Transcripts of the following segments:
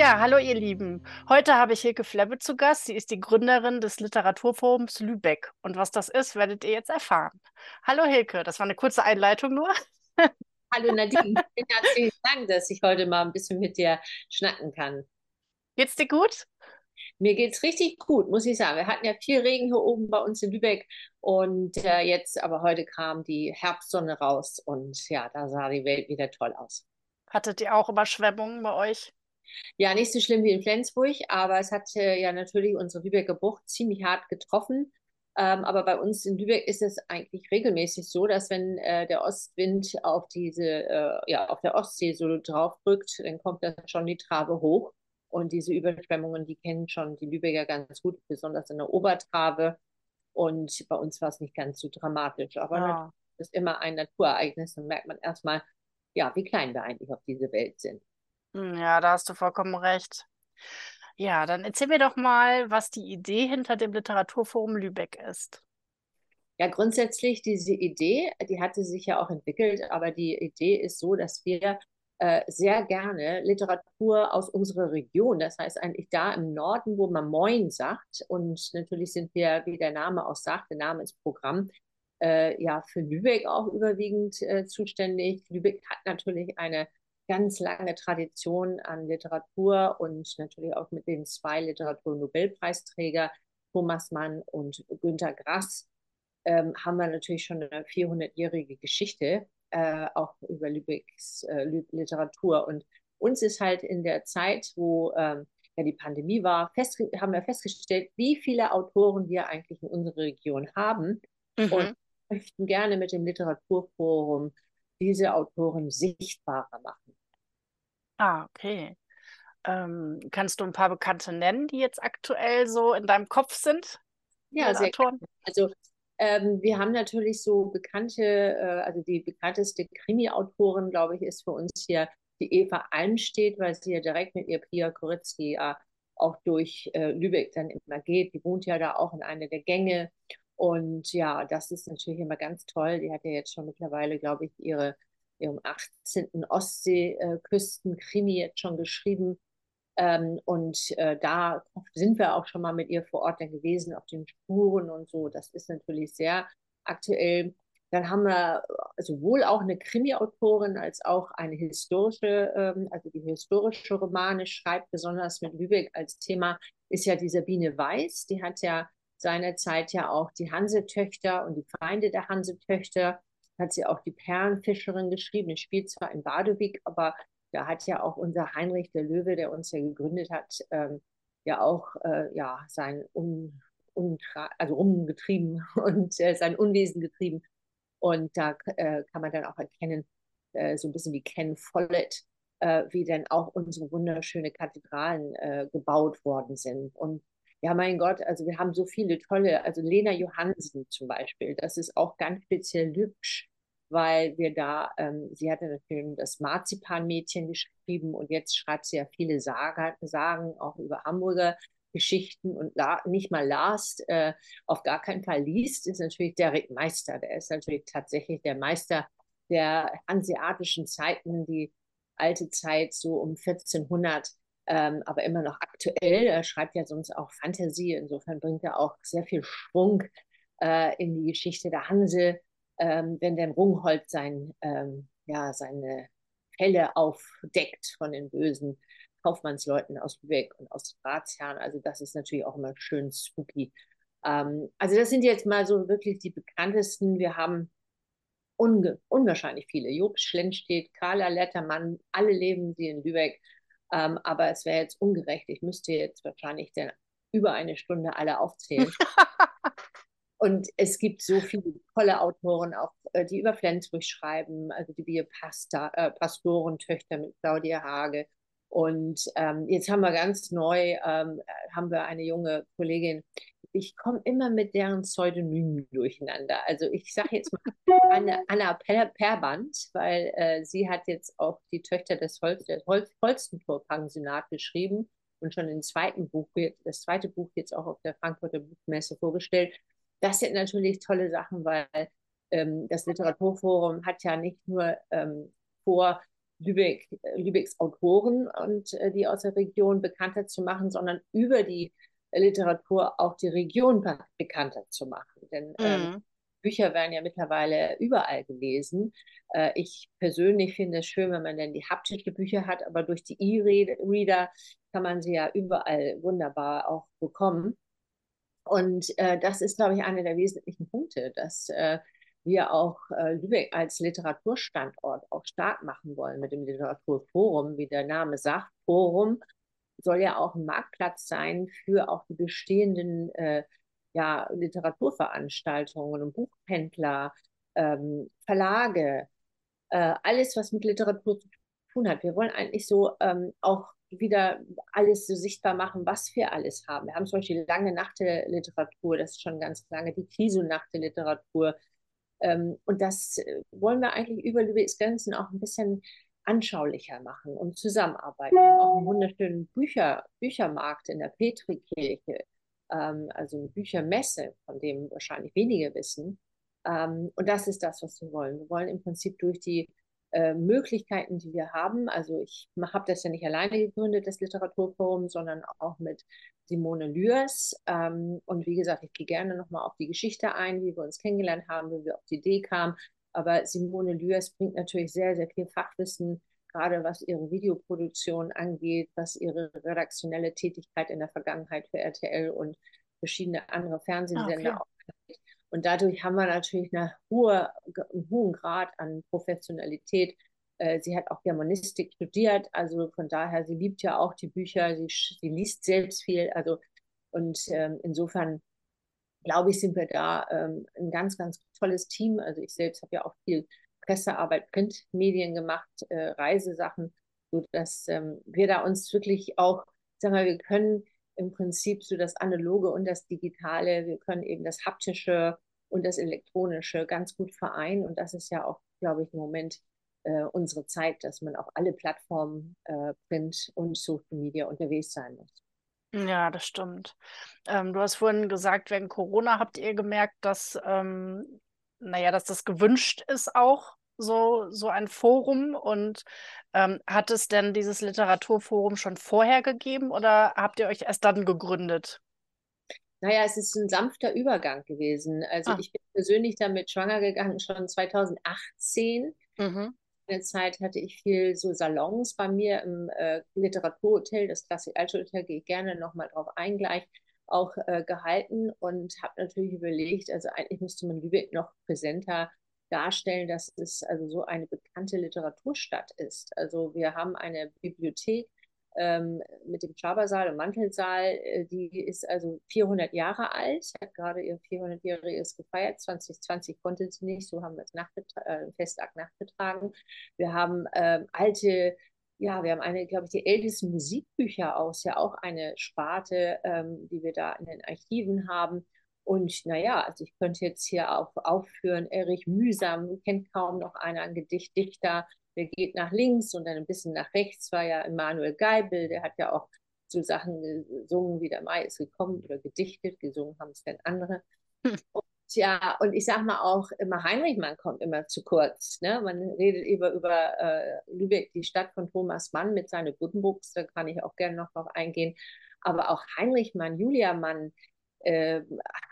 Ja, hallo ihr Lieben. Heute habe ich Hilke Flebbe zu Gast. Sie ist die Gründerin des Literaturforums Lübeck. Und was das ist, werdet ihr jetzt erfahren. Hallo Hilke, das war eine kurze Einleitung nur. Hallo Nadine, vielen herzlichen Dank, dass ich heute mal ein bisschen mit dir schnacken kann. Geht's dir gut? Mir geht's richtig gut, muss ich sagen. Wir hatten ja viel Regen hier oben bei uns in Lübeck und äh, jetzt, aber heute kam die Herbstsonne raus und ja, da sah die Welt wieder toll aus. Hattet ihr auch Überschwemmungen bei euch? Ja, nicht so schlimm wie in Flensburg, aber es hat äh, ja natürlich unsere Lübecker Bucht ziemlich hart getroffen. Ähm, aber bei uns in Lübeck ist es eigentlich regelmäßig so, dass wenn äh, der Ostwind auf diese, äh, ja, auf der Ostsee so draufdrückt, dann kommt das schon die Trave hoch. Und diese Überschwemmungen, die kennen schon die Lübecker ganz gut, besonders in der Obertrave. Und bei uns war es nicht ganz so dramatisch. Aber ja. das ist immer ein Naturereignis. Dann merkt man erstmal, ja, wie klein wir eigentlich auf dieser Welt sind. Hm, ja, da hast du vollkommen recht. Ja, dann erzähl mir doch mal, was die Idee hinter dem Literaturforum Lübeck ist. Ja, grundsätzlich diese Idee, die hatte sich ja auch entwickelt, aber die Idee ist so, dass wir äh, sehr gerne Literatur aus unserer Region, das heißt eigentlich da im Norden, wo man Moin sagt, und natürlich sind wir, wie der Name auch sagt, der Name ist Programm, äh, ja, für Lübeck auch überwiegend äh, zuständig. Lübeck hat natürlich eine ganz lange Tradition an Literatur und natürlich auch mit den zwei Literatur-Nobelpreisträger Thomas Mann und Günter Grass ähm, haben wir natürlich schon eine 400-jährige Geschichte äh, auch über Lübecks äh, Literatur. Und uns ist halt in der Zeit, wo ähm, ja die Pandemie war, haben wir festgestellt, wie viele Autoren wir eigentlich in unserer Region haben mhm. und möchten gerne mit dem Literaturforum diese Autoren sichtbarer machen. Ah, okay. Ähm, kannst du ein paar Bekannte nennen, die jetzt aktuell so in deinem Kopf sind? Ja, sehr Autoren? Gerne. Also ähm, wir haben natürlich so bekannte, äh, also die bekannteste Krimi-Autorin, glaube ich, ist für uns hier die Eva Almstedt, weil sie ja direkt mit ihr Pia Koretzki ja auch durch äh, Lübeck dann immer geht. Die wohnt ja da auch in einer der Gänge. Und ja, das ist natürlich immer ganz toll. Die hat ja jetzt schon mittlerweile, glaube ich, ihre ihrem 18. Ostseeküsten-Krimi jetzt schon geschrieben. Ähm, und äh, da sind wir auch schon mal mit ihr vor Ort dann gewesen, auf den Spuren und so. Das ist natürlich sehr aktuell. Dann haben wir sowohl auch eine Krimi-Autorin als auch eine historische, ähm, also die historische Romane schreibt, besonders mit Lübeck als Thema, ist ja die Sabine Weiß. Die hat ja seinerzeit ja auch die Hansetöchter und die Feinde der Hansetöchter hat sie auch die Perlenfischerin geschrieben. Es spielt zwar in Badewig, aber da hat ja auch unser Heinrich der Löwe, der uns ja gegründet hat, ähm, ja auch äh, ja, sein Un, Untra also umgetrieben und äh, sein Unwesen getrieben. Und da äh, kann man dann auch erkennen, äh, so ein bisschen wie Ken Follett, äh, wie dann auch unsere wunderschöne Kathedralen äh, gebaut worden sind. Und ja, mein Gott, also wir haben so viele tolle, also Lena Johansen zum Beispiel, das ist auch ganz speziell Lübsch weil wir da, ähm, sie hatte natürlich das Marzipanmädchen geschrieben und jetzt schreibt sie ja viele Saga, Sagen, auch über Hamburger Geschichten und la nicht mal Last, äh, auf gar keinen Fall liest, ist natürlich Derek Meister. Der ist natürlich tatsächlich der Meister der hanseatischen Zeiten, die alte Zeit so um 1400, ähm, aber immer noch aktuell. Er schreibt ja sonst auch Fantasie, insofern bringt er auch sehr viel Schwung äh, in die Geschichte der Hanse ähm, wenn der Rungholt sein, ähm, ja, seine Fälle aufdeckt von den bösen Kaufmannsleuten aus Lübeck und aus Ratsherren. Also das ist natürlich auch immer schön spooky. Ähm, also das sind jetzt mal so wirklich die bekanntesten. Wir haben unwahrscheinlich viele. Job Schlenstedt, Carla Lettermann, alle leben sie in Lübeck. Ähm, aber es wäre jetzt ungerecht. Ich müsste jetzt wahrscheinlich dann über eine Stunde alle aufzählen. Und es gibt so viele tolle Autoren, auch äh, die über Flensburg schreiben, also die Biopasta, äh, Pastorentöchter mit Claudia Hage. Und ähm, jetzt haben wir ganz neu, ähm, haben wir eine junge Kollegin. Ich komme immer mit deren Pseudonymen durcheinander. Also ich sage jetzt mal Anna, Anna per Perband, weil äh, sie hat jetzt auch die Töchter des Holz, des Holz, Holstentor-Pensionat geschrieben und schon im zweiten Buch, das zweite Buch jetzt auch auf der Frankfurter Buchmesse vorgestellt. Das sind natürlich tolle Sachen, weil ähm, das Literaturforum hat ja nicht nur ähm, vor, Lübeck, Lübecks Autoren und äh, die aus der Region bekannter zu machen, sondern über die Literatur auch die Region bekannter zu machen. Denn ähm, mhm. Bücher werden ja mittlerweile überall gelesen. Äh, ich persönlich finde es schön, wenn man dann die haptische Bücher hat, aber durch die E-Reader kann man sie ja überall wunderbar auch bekommen. Und äh, das ist, glaube ich, einer der wesentlichen Punkte, dass äh, wir auch äh, Lübeck als Literaturstandort auch stark machen wollen mit dem Literaturforum, wie der Name sagt. Forum soll ja auch ein Marktplatz sein für auch die bestehenden äh, ja, Literaturveranstaltungen und Buchhändler, ähm, Verlage, äh, alles, was mit Literatur zu tun hat. Wir wollen eigentlich so ähm, auch wieder alles so sichtbar machen, was wir alles haben. Wir haben zum Beispiel die lange Nacht der Literatur, das ist schon ganz lange, die Krisennacht der Literatur. Ähm, und das äh, wollen wir eigentlich über Lübecks Grenzen auch ein bisschen anschaulicher machen und zusammenarbeiten. Wir haben auch einen wunderschönen Bücher, Büchermarkt in der Petrikirche, ähm, also eine Büchermesse, von dem wahrscheinlich wenige wissen. Ähm, und das ist das, was wir wollen. Wir wollen im Prinzip durch die äh, Möglichkeiten, die wir haben. Also ich habe das ja nicht alleine gegründet, das Literaturforum, sondern auch mit Simone Lührs. Ähm, und wie gesagt, ich gehe gerne nochmal auf die Geschichte ein, wie wir uns kennengelernt haben, wie wir auf die Idee kamen. Aber Simone Lührs bringt natürlich sehr, sehr viel Fachwissen, gerade was ihre Videoproduktion angeht, was ihre redaktionelle Tätigkeit in der Vergangenheit für RTL und verschiedene andere Fernsehsender ah, okay. Und dadurch haben wir natürlich eine hohe, einen hohen Grad an Professionalität. Äh, sie hat auch Germanistik studiert, also von daher, sie liebt ja auch die Bücher, sie, sie liest selbst viel. Also, und ähm, insofern glaube ich, sind wir da ähm, ein ganz, ganz tolles Team. Also ich selbst habe ja auch viel Pressearbeit, Printmedien gemacht, äh, Reisesachen, sodass ähm, wir da uns wirklich auch, sagen wir, wir können im Prinzip so das Analoge und das Digitale. Wir können eben das Haptische und das Elektronische ganz gut vereinen. Und das ist ja auch, glaube ich, im Moment äh, unsere Zeit, dass man auf alle Plattformen, äh, Print und Social Media unterwegs sein muss. Ja, das stimmt. Ähm, du hast vorhin gesagt, während Corona habt ihr gemerkt, dass, ähm, naja, dass das gewünscht ist auch, so, so ein Forum. Und ähm, hat es denn dieses Literaturforum schon vorher gegeben oder habt ihr euch erst dann gegründet? Naja, es ist ein sanfter Übergang gewesen. Also ah. ich bin persönlich damit schwanger gegangen schon 2018. Mhm. In der Zeit hatte ich viel so Salons bei mir im äh, Literaturhotel, das Klassik Althotel, gehe ich gerne nochmal drauf ein gleich, auch äh, gehalten und habe natürlich überlegt, also eigentlich müsste man Lübeck noch präsenter darstellen, dass es also so eine bekannte Literaturstadt ist. Also wir haben eine Bibliothek ähm, mit dem Schabersaal und Mantelsaal, äh, die ist also 400 Jahre alt, hat gerade ihr 400-jähriges gefeiert. 2020 konnte sie nicht, so haben wir es äh, Festakt nachgetragen. Wir haben ähm, alte ja, wir haben eine, glaube ich, die ältesten Musikbücher aus, ja auch eine Sparte, ähm, die wir da in den Archiven haben. Und naja, also ich könnte jetzt hier auch aufführen, Erich Mühsam, kennt kaum noch einer, ein Gedichtdichter, der geht nach links und dann ein bisschen nach rechts, war ja Emanuel Geibel, der hat ja auch so Sachen gesungen wie der Mai ist gekommen oder gedichtet, gesungen haben es dann andere. Hm. Und ja, und ich sag mal auch immer, Heinrichmann kommt immer zu kurz. Ne? Man redet über, über äh, Lübeck, die Stadt von Thomas Mann mit seinen Buddenbrooks, da kann ich auch gerne noch drauf eingehen. Aber auch Heinrich Mann, Julia Mann, äh,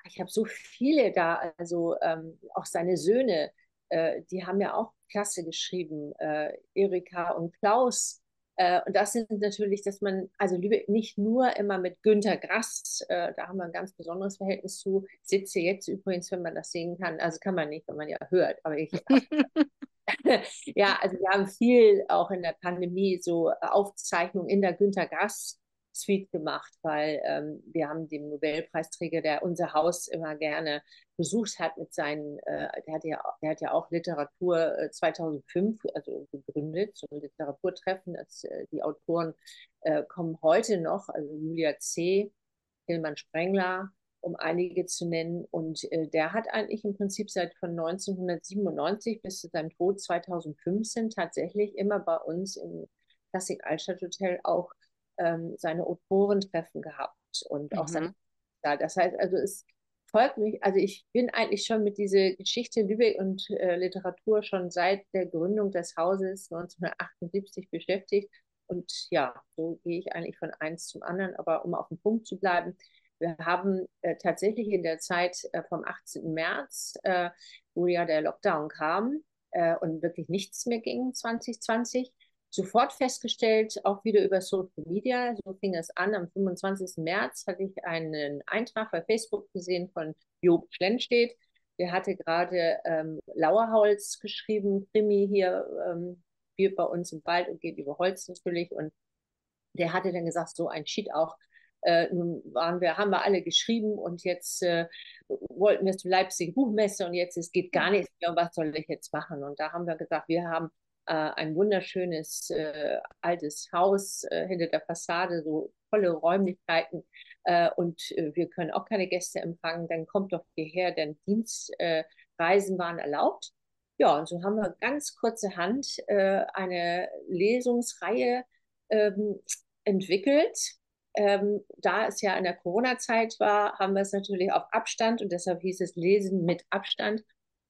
ich habe so viele da, also ähm, auch seine Söhne, äh, die haben ja auch klasse geschrieben, äh, Erika und Klaus. Äh, und das sind natürlich, dass man, also Lübeck nicht nur immer mit Günter Grass, äh, da haben wir ein ganz besonderes Verhältnis zu, sitze jetzt übrigens, wenn man das sehen kann, also kann man nicht, wenn man ja hört, aber ich. ja, also wir haben viel auch in der Pandemie so Aufzeichnungen in der Günter Grass Suite gemacht, weil ähm, wir haben den Nobelpreisträger, der unser Haus immer gerne besucht hat mit seinen, äh, der, hat ja, der hat ja auch Literatur äh, 2005 also gegründet, so ein Literaturtreffen. Das, äh, die Autoren äh, kommen heute noch, also Julia C., Hilmann Sprengler, um einige zu nennen. Und äh, der hat eigentlich im Prinzip seit von 1997 bis zu seinem Tod 2015 tatsächlich immer bei uns im Klassik Altstadt Hotel auch ähm, seine Autorentreffen gehabt und auch mhm. seine. Ja, das heißt also, es folgt mich, also ich bin eigentlich schon mit dieser Geschichte Lübeck und äh, Literatur schon seit der Gründung des Hauses 1978 beschäftigt. Und ja, so gehe ich eigentlich von eins zum anderen. Aber um auf den Punkt zu bleiben, wir haben äh, tatsächlich in der Zeit äh, vom 18. März, äh, wo ja der Lockdown kam äh, und wirklich nichts mehr ging 2020, sofort festgestellt, auch wieder über Social Media, so fing es an, am 25. März hatte ich einen Eintrag bei Facebook gesehen von Job Schlenstedt, der hatte gerade ähm, Lauerholz geschrieben, Krimi hier, ähm, hier bei uns im Wald und geht über Holz natürlich und der hatte dann gesagt, so ein Cheat auch, äh, nun waren wir, haben wir alle geschrieben und jetzt äh, wollten wir zur Leipzig Buchmesse und jetzt es geht gar nichts mehr. Und was soll ich jetzt machen? Und da haben wir gesagt, wir haben ein wunderschönes äh, altes Haus äh, hinter der Fassade, so tolle Räumlichkeiten äh, und äh, wir können auch keine Gäste empfangen, dann kommt doch hierher, denn Dienstreisen waren erlaubt. Ja, und so haben wir ganz kurzerhand eine Lesungsreihe ähm, entwickelt, ähm, da es ja in der Corona-Zeit war, haben wir es natürlich auf Abstand und deshalb hieß es Lesen mit Abstand.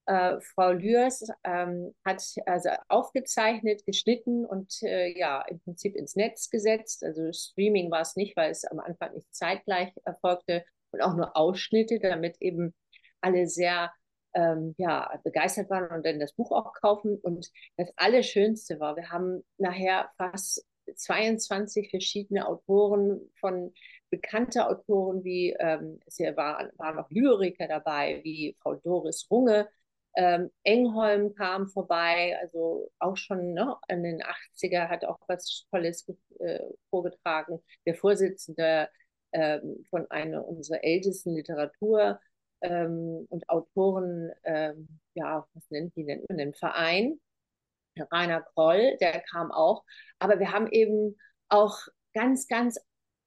Äh, Frau Lührs ähm, hat also aufgezeichnet, geschnitten und äh, ja, im Prinzip ins Netz gesetzt. Also Streaming war es nicht, weil es am Anfang nicht zeitgleich erfolgte und auch nur Ausschnitte, damit eben alle sehr ähm, ja, begeistert waren und dann das Buch auch kaufen. Und das Allerschönste war, wir haben nachher fast 22 verschiedene Autoren von bekannter Autoren wie, ähm, es waren, waren auch Lyriker dabei, wie Frau Doris Runge, ähm, Engholm kam vorbei, also auch schon ne, in den 80er hat auch was Tolles äh, vorgetragen. Der Vorsitzende ähm, von einer unserer ältesten Literatur- ähm, und Autoren, ähm, ja, was nennt, wie nennt man den Verein? Rainer Kroll, der kam auch. Aber wir haben eben auch ganz, ganz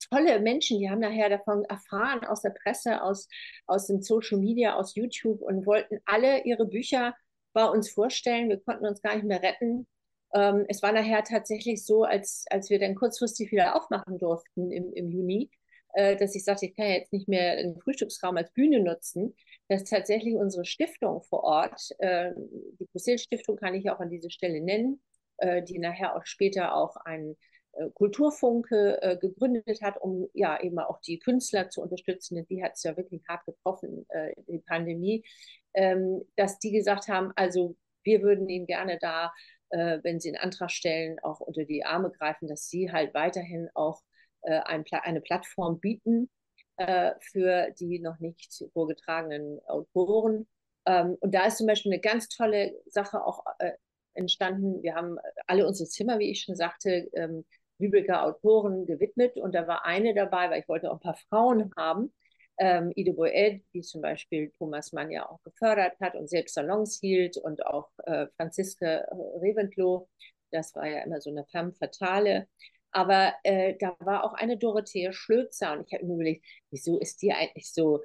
tolle Menschen, die haben nachher davon erfahren aus der Presse, aus, aus dem Social Media, aus YouTube und wollten alle ihre Bücher bei uns vorstellen. Wir konnten uns gar nicht mehr retten. Ähm, es war nachher tatsächlich so, als, als wir dann kurzfristig wieder aufmachen durften im, im Juni, äh, dass ich sagte, ich kann ja jetzt nicht mehr den Frühstücksraum als Bühne nutzen, dass tatsächlich unsere Stiftung vor Ort, äh, die Brüssel-Stiftung kann ich auch an dieser Stelle nennen, äh, die nachher auch später auch ein äh, Kulturfunke äh, gegründet hat, um ja eben auch die Künstler zu unterstützen, denn die hat es ja wirklich hart getroffen, äh, die Pandemie, ähm, dass die gesagt haben, also wir würden ihnen gerne da, äh, wenn sie einen Antrag stellen, auch unter die Arme greifen, dass sie halt weiterhin auch äh, ein, eine Plattform bieten äh, für die noch nicht vorgetragenen Autoren. Ähm, und da ist zum Beispiel eine ganz tolle Sache auch entstanden. Wir haben alle unsere Zimmer, wie ich schon sagte, ähm, Lübecker Autoren gewidmet und da war eine dabei, weil ich wollte auch ein paar Frauen haben. Ähm, Ide Boed, die zum Beispiel Thomas Mann ja auch gefördert hat und selbst Salons hielt und auch äh, Franziska Reventlow, das war ja immer so eine femme fatale. Aber äh, da war auch eine Dorothea Schlözer und ich habe mir überlegt, wieso ist die eigentlich so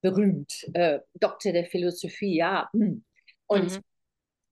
berühmt? Äh, Doktor der Philosophie, ja. Hm. Und mhm.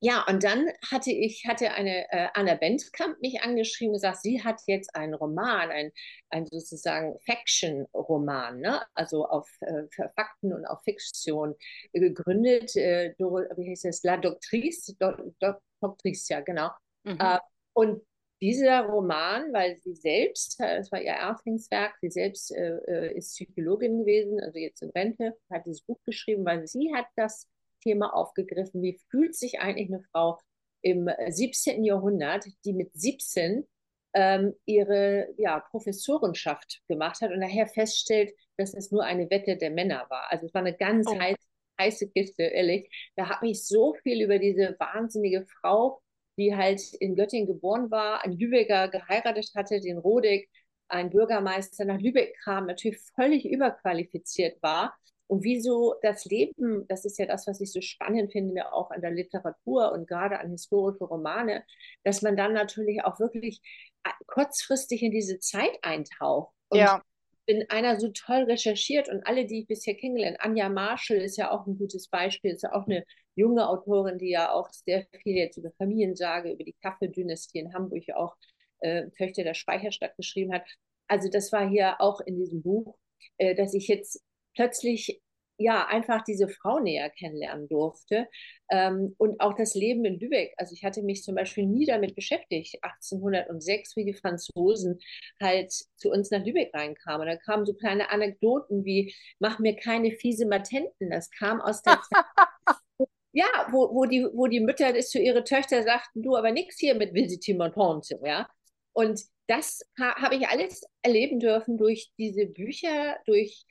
Ja, und dann hatte ich, hatte eine äh, Anna Bentkamp mich angeschrieben und gesagt, sie hat jetzt einen Roman, ein, ein sozusagen Faction-Roman, ne? also auf äh, Fakten und auf Fiktion gegründet. Äh, wie heißt es? La Doctrice, Do, Do, Doctrice, ja, genau. Mhm. Äh, und dieser Roman, weil sie selbst, äh, das war ihr Erstlingswerk, sie selbst äh, äh, ist Psychologin gewesen, also jetzt in Rente, hat dieses Buch geschrieben, weil sie hat das Thema aufgegriffen. Wie fühlt sich eigentlich eine Frau im 17. Jahrhundert, die mit 17 ähm, ihre ja, Professorenschaft gemacht hat und nachher feststellt, dass es nur eine Wette der Männer war. Also es war eine ganz oh. heiße, heiße Kiste, ehrlich. Da habe ich so viel über diese wahnsinnige Frau, die halt in Göttingen geboren war, ein Lübecker geheiratet hatte, den Rodig, ein Bürgermeister nach Lübeck kam, natürlich völlig überqualifiziert war und wieso das Leben, das ist ja das, was ich so spannend finde, auch an der Literatur und gerade an historische Romane, dass man dann natürlich auch wirklich äh, kurzfristig in diese Zeit eintaucht. Und ja. bin einer so toll recherchiert und alle, die ich bisher kennengelernt, Anja Marshall ist ja auch ein gutes Beispiel, ist ja auch eine junge Autorin, die ja auch sehr viel jetzt über Familiensage, über die Kaffeedynastie in Hamburg auch äh, Töchter der Speicherstadt geschrieben hat. Also das war hier auch in diesem Buch, äh, dass ich jetzt plötzlich ja, einfach diese Frau näher kennenlernen durfte. Ähm, und auch das Leben in Lübeck. Also ich hatte mich zum Beispiel nie damit beschäftigt, 1806, wie die Franzosen halt zu uns nach Lübeck reinkamen. Da kamen so kleine Anekdoten wie, mach mir keine fiese Matenten. Das kam aus der Zeit. Ja, wo, wo, die, wo die Mütter das zu ihren Töchtern sagten, du, aber nichts hier mit Visite Montante, ja. Und das ha habe ich alles erleben dürfen durch diese Bücher, durch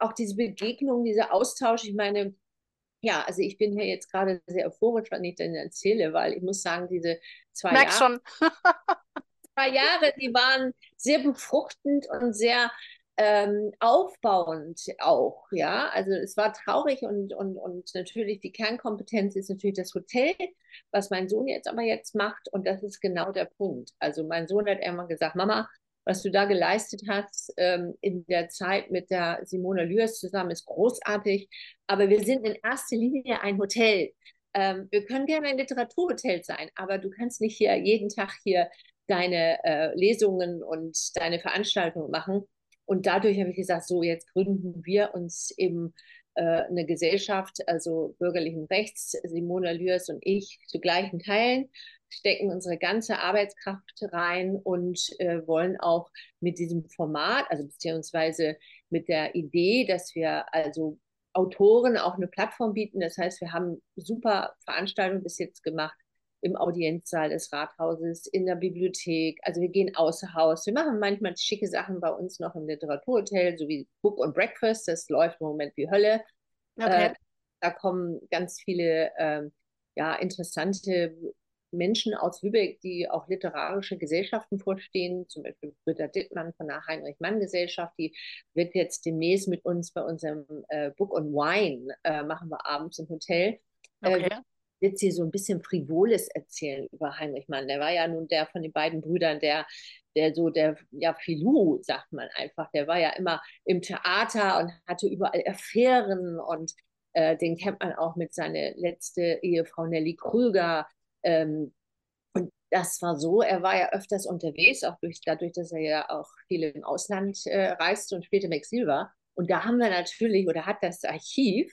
auch diese Begegnung, dieser Austausch. Ich meine, ja, also ich bin hier jetzt gerade sehr euphorisch, wenn ich das erzähle, weil ich muss sagen, diese zwei Merk Jahre, schon. zwei Jahre, die waren sehr befruchtend und sehr ähm, aufbauend auch, ja. Also es war traurig und, und, und natürlich die Kernkompetenz ist natürlich das Hotel, was mein Sohn jetzt aber jetzt macht und das ist genau der Punkt. Also mein Sohn hat immer gesagt, Mama, was du da geleistet hast ähm, in der Zeit mit der Simone Lührs zusammen, ist großartig. Aber wir sind in erster Linie ein Hotel. Ähm, wir können gerne ein Literaturhotel sein, aber du kannst nicht hier jeden Tag hier deine äh, Lesungen und deine Veranstaltungen machen. Und dadurch habe ich gesagt, so jetzt gründen wir uns eben äh, eine Gesellschaft, also bürgerlichen Rechts, Simone Lührs und ich zu gleichen Teilen stecken unsere ganze Arbeitskraft rein und äh, wollen auch mit diesem Format, also beziehungsweise mit der Idee, dass wir also Autoren auch eine Plattform bieten. Das heißt, wir haben super Veranstaltungen bis jetzt gemacht im Audienzsaal des Rathauses, in der Bibliothek. Also wir gehen außer Haus. Wir machen manchmal schicke Sachen bei uns noch im Literaturhotel, so wie Book und Breakfast. Das läuft im Moment wie Hölle. Okay. Äh, da kommen ganz viele äh, ja, interessante Menschen aus Lübeck, die auch literarische Gesellschaften vorstehen, zum Beispiel Britta Dittmann von der Heinrich-Mann-Gesellschaft, die wird jetzt demnächst mit uns bei unserem äh, Book on Wine, äh, machen wir abends im Hotel, äh, okay. äh, wird sie so ein bisschen Frivoles erzählen über Heinrich Mann. Der war ja nun der von den beiden Brüdern, der, der so, der, ja, Filou, sagt man einfach, der war ja immer im Theater und hatte überall Affären und äh, den kennt man auch mit seiner letzte Ehefrau Nelly Krüger, ähm, und das war so, er war ja öfters unterwegs, auch durch, dadurch, dass er ja auch viel im Ausland äh, reiste und später im Exil war. Und da haben wir natürlich, oder hat das Archiv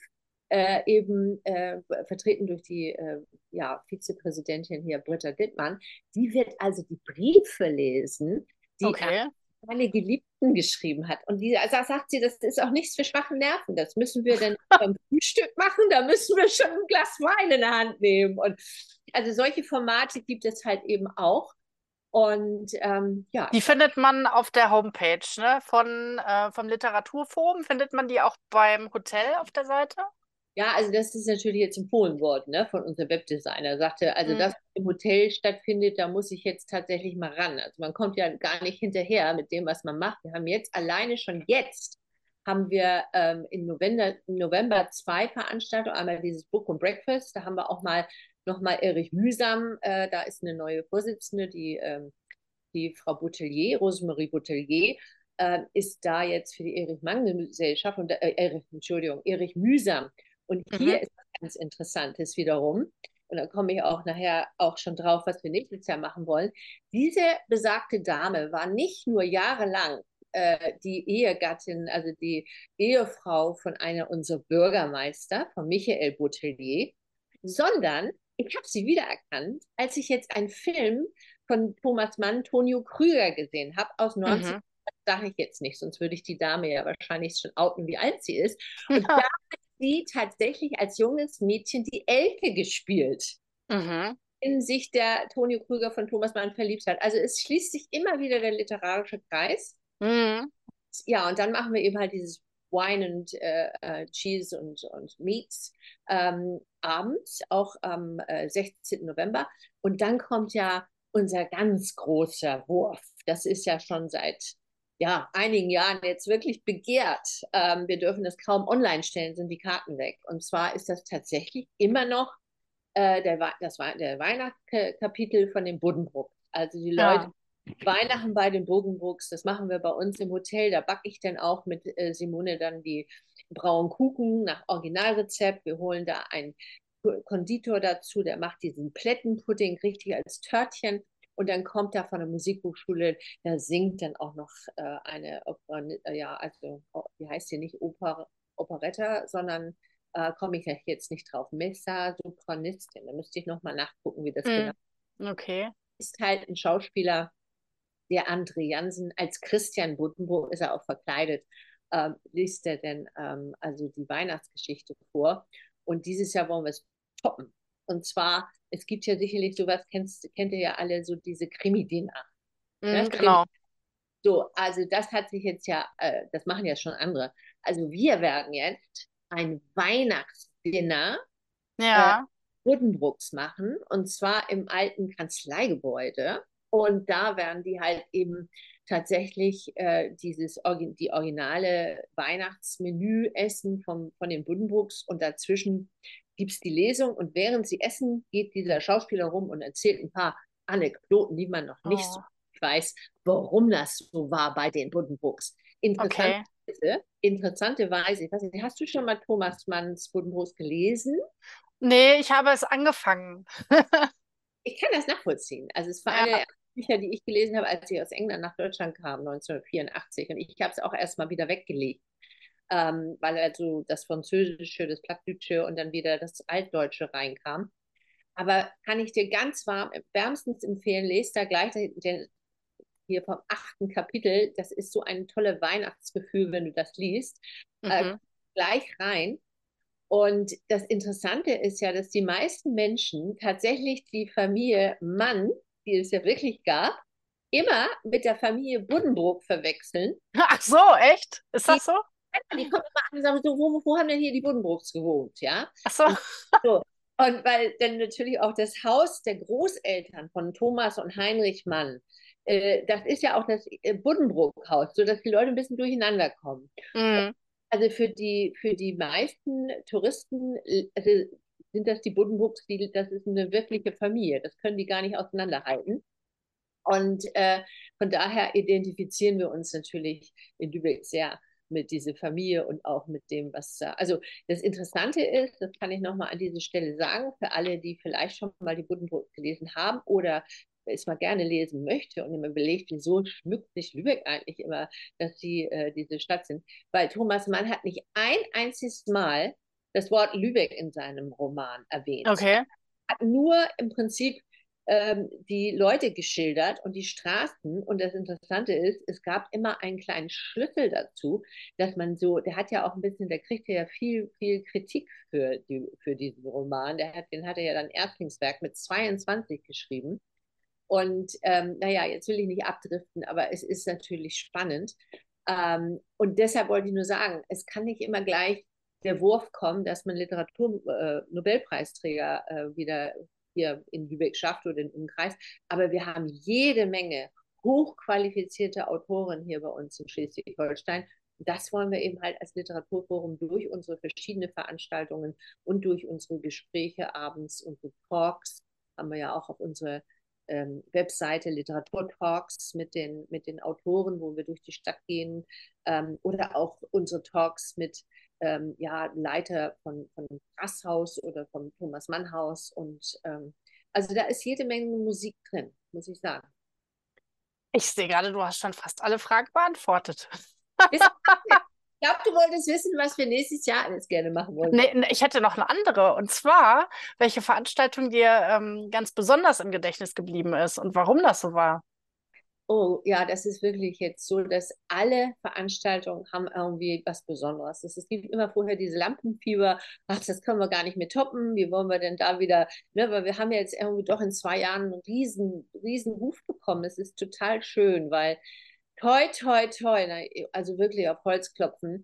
äh, eben äh, vertreten durch die äh, ja, Vizepräsidentin hier, Britta Dittmann, die wird also die Briefe lesen, die okay. Meine Geliebten geschrieben hat. Und die, also sagt sie, das ist auch nichts für schwache Nerven. Das müssen wir dann beim Frühstück machen, da müssen wir schon ein Glas Wein in der Hand nehmen. Und also solche Formate gibt es halt eben auch. Und ähm, ja. Die findet man auf der Homepage ne? Von, äh, vom Literaturforum. Findet man die auch beim Hotel auf der Seite? Ja, also das ist natürlich jetzt empfohlen worden ne, von unserem Webdesigner. Er sagte, also mhm. das im Hotel stattfindet, da muss ich jetzt tatsächlich mal ran. Also man kommt ja gar nicht hinterher mit dem, was man macht. Wir haben jetzt alleine schon jetzt haben wir ähm, im November, November zwei Veranstaltungen. Einmal dieses Book and Breakfast, da haben wir auch mal nochmal Erich Mühsam, äh, da ist eine neue Vorsitzende, die, ähm, die Frau Boutelier, Rosemarie Boutelier, äh, ist da jetzt für die Erich Mann Gesellschaft und äh, Erich, Entschuldigung, Erich Mühsam. Und hier mhm. ist was ganz Interessantes wiederum. Und da komme ich auch nachher auch schon drauf, was wir nächstes Jahr machen wollen. Diese besagte Dame war nicht nur jahrelang äh, die Ehegattin, also die Ehefrau von einer unserer Bürgermeister, von Michael Boutelier, sondern ich habe sie wiedererkannt, als ich jetzt einen Film von Thomas Mann, Tonio Krüger gesehen habe, aus 19. Mhm. sage ich jetzt nicht, sonst würde ich die Dame ja wahrscheinlich schon outen, wie alt sie ist. Und da sie tatsächlich als junges Mädchen die Elke gespielt. Mhm. In sich der Tonio Krüger von Thomas Mann verliebt hat. Also es schließt sich immer wieder der literarische Kreis. Mhm. Ja, und dann machen wir eben halt dieses Wine und äh, äh, Cheese und, und Meats ähm, abends, auch am äh, 16. November. Und dann kommt ja unser ganz großer Wurf. Das ist ja schon seit ja, einigen Jahren jetzt wirklich begehrt. Ähm, wir dürfen das kaum online stellen, sind die Karten weg. Und zwar ist das tatsächlich immer noch äh, der, das war der Weihnachtskapitel von dem Buddenbrook. Also die Leute ja. Weihnachten bei den Bogenbrooks, das machen wir bei uns im Hotel. Da backe ich dann auch mit äh, Simone dann die braunen Kuchen nach Originalrezept. Wir holen da einen Konditor dazu, der macht diesen Plättenpudding richtig als Törtchen. Und dann kommt da von der Musikhochschule, da singt dann auch noch äh, eine Opera, äh, ja, also, wie heißt die nicht, Oper, Operetta, sondern äh, komme ich jetzt nicht drauf. Mezza-Sopranistin. Da müsste ich nochmal nachgucken, wie das Mhm. genau Okay. ist. halt ein Schauspieler, der André Jansen, als Christian Buddenbrook ist er auch verkleidet, ähm, liest er denn ähm, also die Weihnachtsgeschichte vor. Und dieses Jahr wollen wir es toppen. Und zwar, es gibt ja sicherlich sowas, kennst, kennt ihr ja alle, so diese Krimi-Dinner. Ja, Mhm, genau. So, also das hat sich jetzt ja, äh, das machen ja schon andere. Also wir werden jetzt ein Weihnachtsdinner Ja. Buddenbrooks machen und zwar im alten Kanzleigebäude. Und da werden die halt eben tatsächlich äh, dieses die originale Weihnachtsmenü essen vom, von den Buddenbrooks und dazwischen gibt es die Lesung und während sie essen, geht dieser Schauspieler rum und erzählt ein paar Anekdoten, die man noch nicht Oh. so weiß, warum das so war bei den Buddenbrooks. Okay. Interessanterweise, interessanterweise, ich weiß nicht, hast du schon mal Thomas Manns Buddenbrooks gelesen? Nee, ich habe es angefangen. Ich kann das nachvollziehen. Also es war Ja. eine Bücher, die ich gelesen habe, als ich aus England nach Deutschland kam, 1984. Und ich habe es auch erstmal wieder weggelegt, ähm, weil also das Französische, das Plattdeutsche und dann wieder das Altdeutsche reinkam. Aber kann ich dir ganz warm, wärmstens empfehlen, lest da gleich den, hier vom achten Kapitel. Das ist so ein tolles Weihnachtsgefühl, wenn du das liest. Äh, Mhm. gleich rein. Und das Interessante ist ja, dass die meisten Menschen tatsächlich die Familie Mann, die es ja wirklich gab, immer mit der Familie Buddenbrook verwechseln. Ach so, echt? Ist das so? Die kommen immer an und sagen so, wo, wo haben denn hier die Buddenbrooks gewohnt, ja? Ach so. Und weil dann natürlich auch das Haus der Großeltern von Thomas und Heinrich Mann, äh, das ist ja auch das äh, Buddenbrook-Haus, sodass die Leute ein bisschen durcheinander kommen. Mhm. Also für die, für die meisten Touristen also sind das die Buddenbrooks, die, das ist eine wirkliche Familie. Das können die gar nicht auseinanderhalten. Und äh, von daher identifizieren wir uns natürlich in Lübeck sehr mit dieser Familie und auch mit dem, was da. Also das Interessante ist, das kann ich nochmal an dieser Stelle sagen, für alle, die vielleicht schon mal die Buddenbrooks gelesen haben oder es mal gerne lesen möchte und immer belegt, wieso schmückt sich Lübeck eigentlich immer, dass sie äh, diese Stadt sind. Weil Thomas Mann hat nicht ein einziges Mal das Wort Lübeck in seinem Roman erwähnt. Okay. Hat nur im Prinzip ähm, die Leute geschildert und die Straßen. Und das Interessante ist, es gab immer einen kleinen Schlüssel dazu, dass man so, der hat ja auch ein bisschen, der kriegte ja viel, viel Kritik für, die, für diesen Roman. Der hat, den hat er ja dann Erstlingswerk mit 22 geschrieben. Und ähm, naja, jetzt will ich nicht abdriften, aber es ist natürlich spannend. Ähm, und deshalb wollte ich nur sagen, es kann nicht immer gleich der Wurf kommen, dass man Literatur-Nobelpreisträger äh, äh, wieder hier in Lübeck schafft oder im Kreis. Aber wir haben jede Menge hochqualifizierte Autoren hier bei uns in Schleswig-Holstein. Das wollen wir eben halt als Literaturforum durch unsere verschiedenen Veranstaltungen und durch unsere Gespräche abends, unsere Talks, haben wir ja auch auf unserer ähm, Webseite Literaturtalks mit den, mit den Autoren, wo wir durch die Stadt gehen, ähm, oder auch unsere Talks mit ähm, ja, Leiter von, von Grasshaus oder vom Thomas Mann Haus. Und ähm, also da ist jede Menge Musik drin, muss ich sagen. Ich sehe gerade, du hast schon fast alle Fragen beantwortet. ich glaube, du wolltest wissen, was wir nächstes Jahr alles gerne machen wollen. Nee, nee, ich hätte noch eine andere. Und zwar, welche Veranstaltung dir ähm, ganz besonders im Gedächtnis geblieben ist und warum das so war. Oh ja, das ist wirklich jetzt so, dass alle Veranstaltungen haben irgendwie was Besonderes. Es gibt immer vorher diese Lampenfieber. Ach, das können wir gar nicht mehr toppen. Wie wollen wir denn da wieder? Ne, weil wir haben ja jetzt irgendwie doch in zwei Jahren einen riesen, riesen Ruf bekommen. Es ist total schön, weil toi, toi, toi, also wirklich auf Holz klopfen.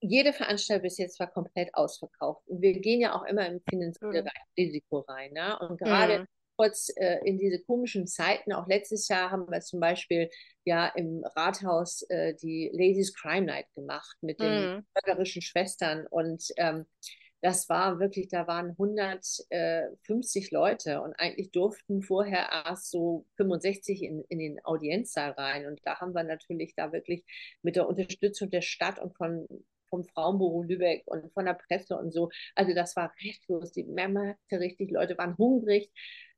Jede Veranstaltung bis jetzt war komplett ausverkauft. Und wir gehen ja auch immer im finanziellen Mhm. Risiko rein. Ne? Und gerade Mhm. Kurz äh, in diese komischen Zeiten, auch letztes Jahr haben wir zum Beispiel ja im Rathaus äh, die Ladies Crime Night gemacht mit den Mhm. bürgerlichen Schwestern und ähm, das war wirklich, da waren 150 Leute und eigentlich durften vorher erst so 65 in, in den Audienzsaal rein und da haben wir natürlich da wirklich mit der Unterstützung der Stadt und von vom Frauenbüro Lübeck und von der Presse und so. Also das war rechtlos. Die man merkte richtig, Leute waren hungrig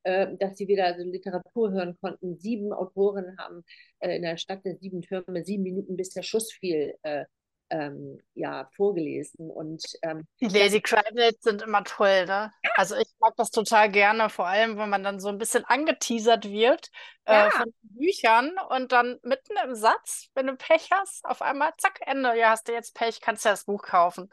äh, dass sie wieder so Literatur hören konnten. Sieben Autoren haben äh, in der Stadt der sieben Türme sieben Minuten, bis der Schuss fiel, äh, ähm, ja, vorgelesen. Und ähm, die Lady Crimnitz sind immer toll, ne? Also ich mag das total gerne, vor allem, wenn man dann so ein bisschen angeteasert wird ja. äh, von Büchern und dann mitten im Satz, wenn du Pech hast, auf einmal, zack, Ende. Ja, hast du jetzt Pech, kannst du das Buch kaufen.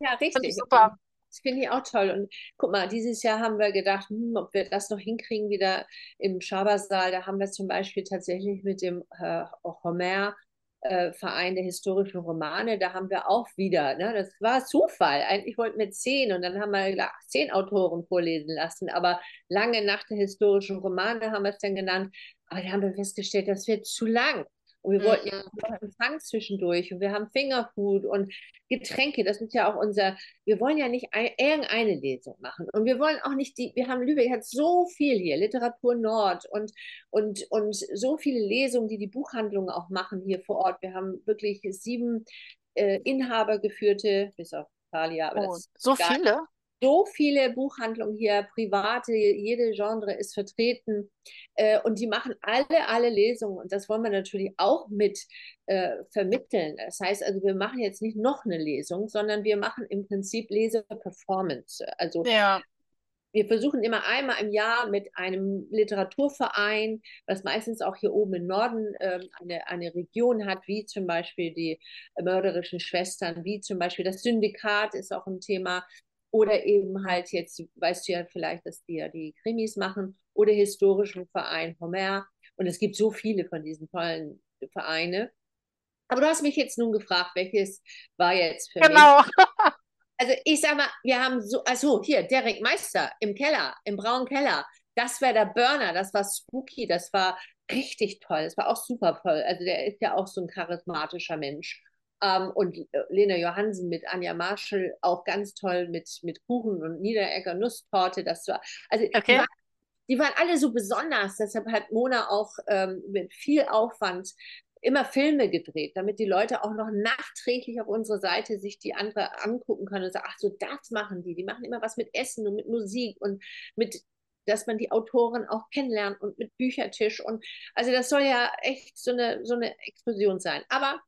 Ja, richtig. super. Das finde ich auch toll. Und guck mal, dieses Jahr haben wir gedacht, hm, ob wir das noch hinkriegen, wieder im Schabersaal. Da haben wir zum Beispiel tatsächlich mit dem äh, Homer äh, Verein der historischen Romane, da haben wir auch wieder, ne, das war Zufall. Eigentlich wollten wir zehn und dann haben wir zehn Autoren vorlesen lassen, aber lange nach der historischen Romane haben wir es dann genannt. Aber da haben wir festgestellt, das wird zu lang. Und wir wollten ja noch Empfang zwischendurch und wir haben Fingerfood und Getränke. Das ist ja auch unser, wir wollen ja nicht ein, irgendeine Lesung machen. Und wir wollen auch nicht die, wir haben Lübeck hat so viel hier, Literatur Nord und, und, und so viele Lesungen, die die Buchhandlungen auch machen hier vor Ort. Wir haben wirklich sieben äh, Inhaber geführte, bis auf Talia. Oh, so viele? So viele Buchhandlungen hier, private, jede Genre ist vertreten äh, und die machen alle, alle Lesungen und das wollen wir natürlich auch mit äh, vermitteln. Das heißt also, wir machen jetzt nicht noch eine Lesung, sondern wir machen im Prinzip Leseperformance. Also ja. wir versuchen immer einmal im Jahr mit einem Literaturverein, was meistens auch hier oben im Norden äh, eine, eine Region hat, wie zum Beispiel die mörderischen Schwestern, wie zum Beispiel das Syndikat ist auch ein Thema, oder eben halt jetzt, weißt du ja vielleicht, dass die ja die Krimis machen oder historischen Verein Homer. Und es gibt so viele von diesen tollen Vereine. Aber du hast mich jetzt nun gefragt, welches war jetzt für genau. mich? Genau. Also ich sag mal, wir haben so, also hier, Derek Meister im Keller, im braunen Keller. Das war der Burner, das war spooky, das war richtig toll, das war auch super toll. Also der ist ja auch so ein charismatischer Mensch. Ähm, und äh, Lena Johansen mit Anja Marschall auch ganz toll mit, mit Kuchen und Niederegger Nusstorte. Das war, also okay. die, waren, die, waren, alle so besonders. Deshalb hat Mona auch ähm, mit viel Aufwand immer Filme gedreht, damit die Leute auch noch nachträglich auf unserer Seite sich die andere angucken können und sagen, ach so, das machen die. Die machen immer was mit Essen und mit Musik und mit dass man die Autoren auch kennenlernt und mit Büchertisch und also das soll ja echt so eine so eine Explosion sein. Aber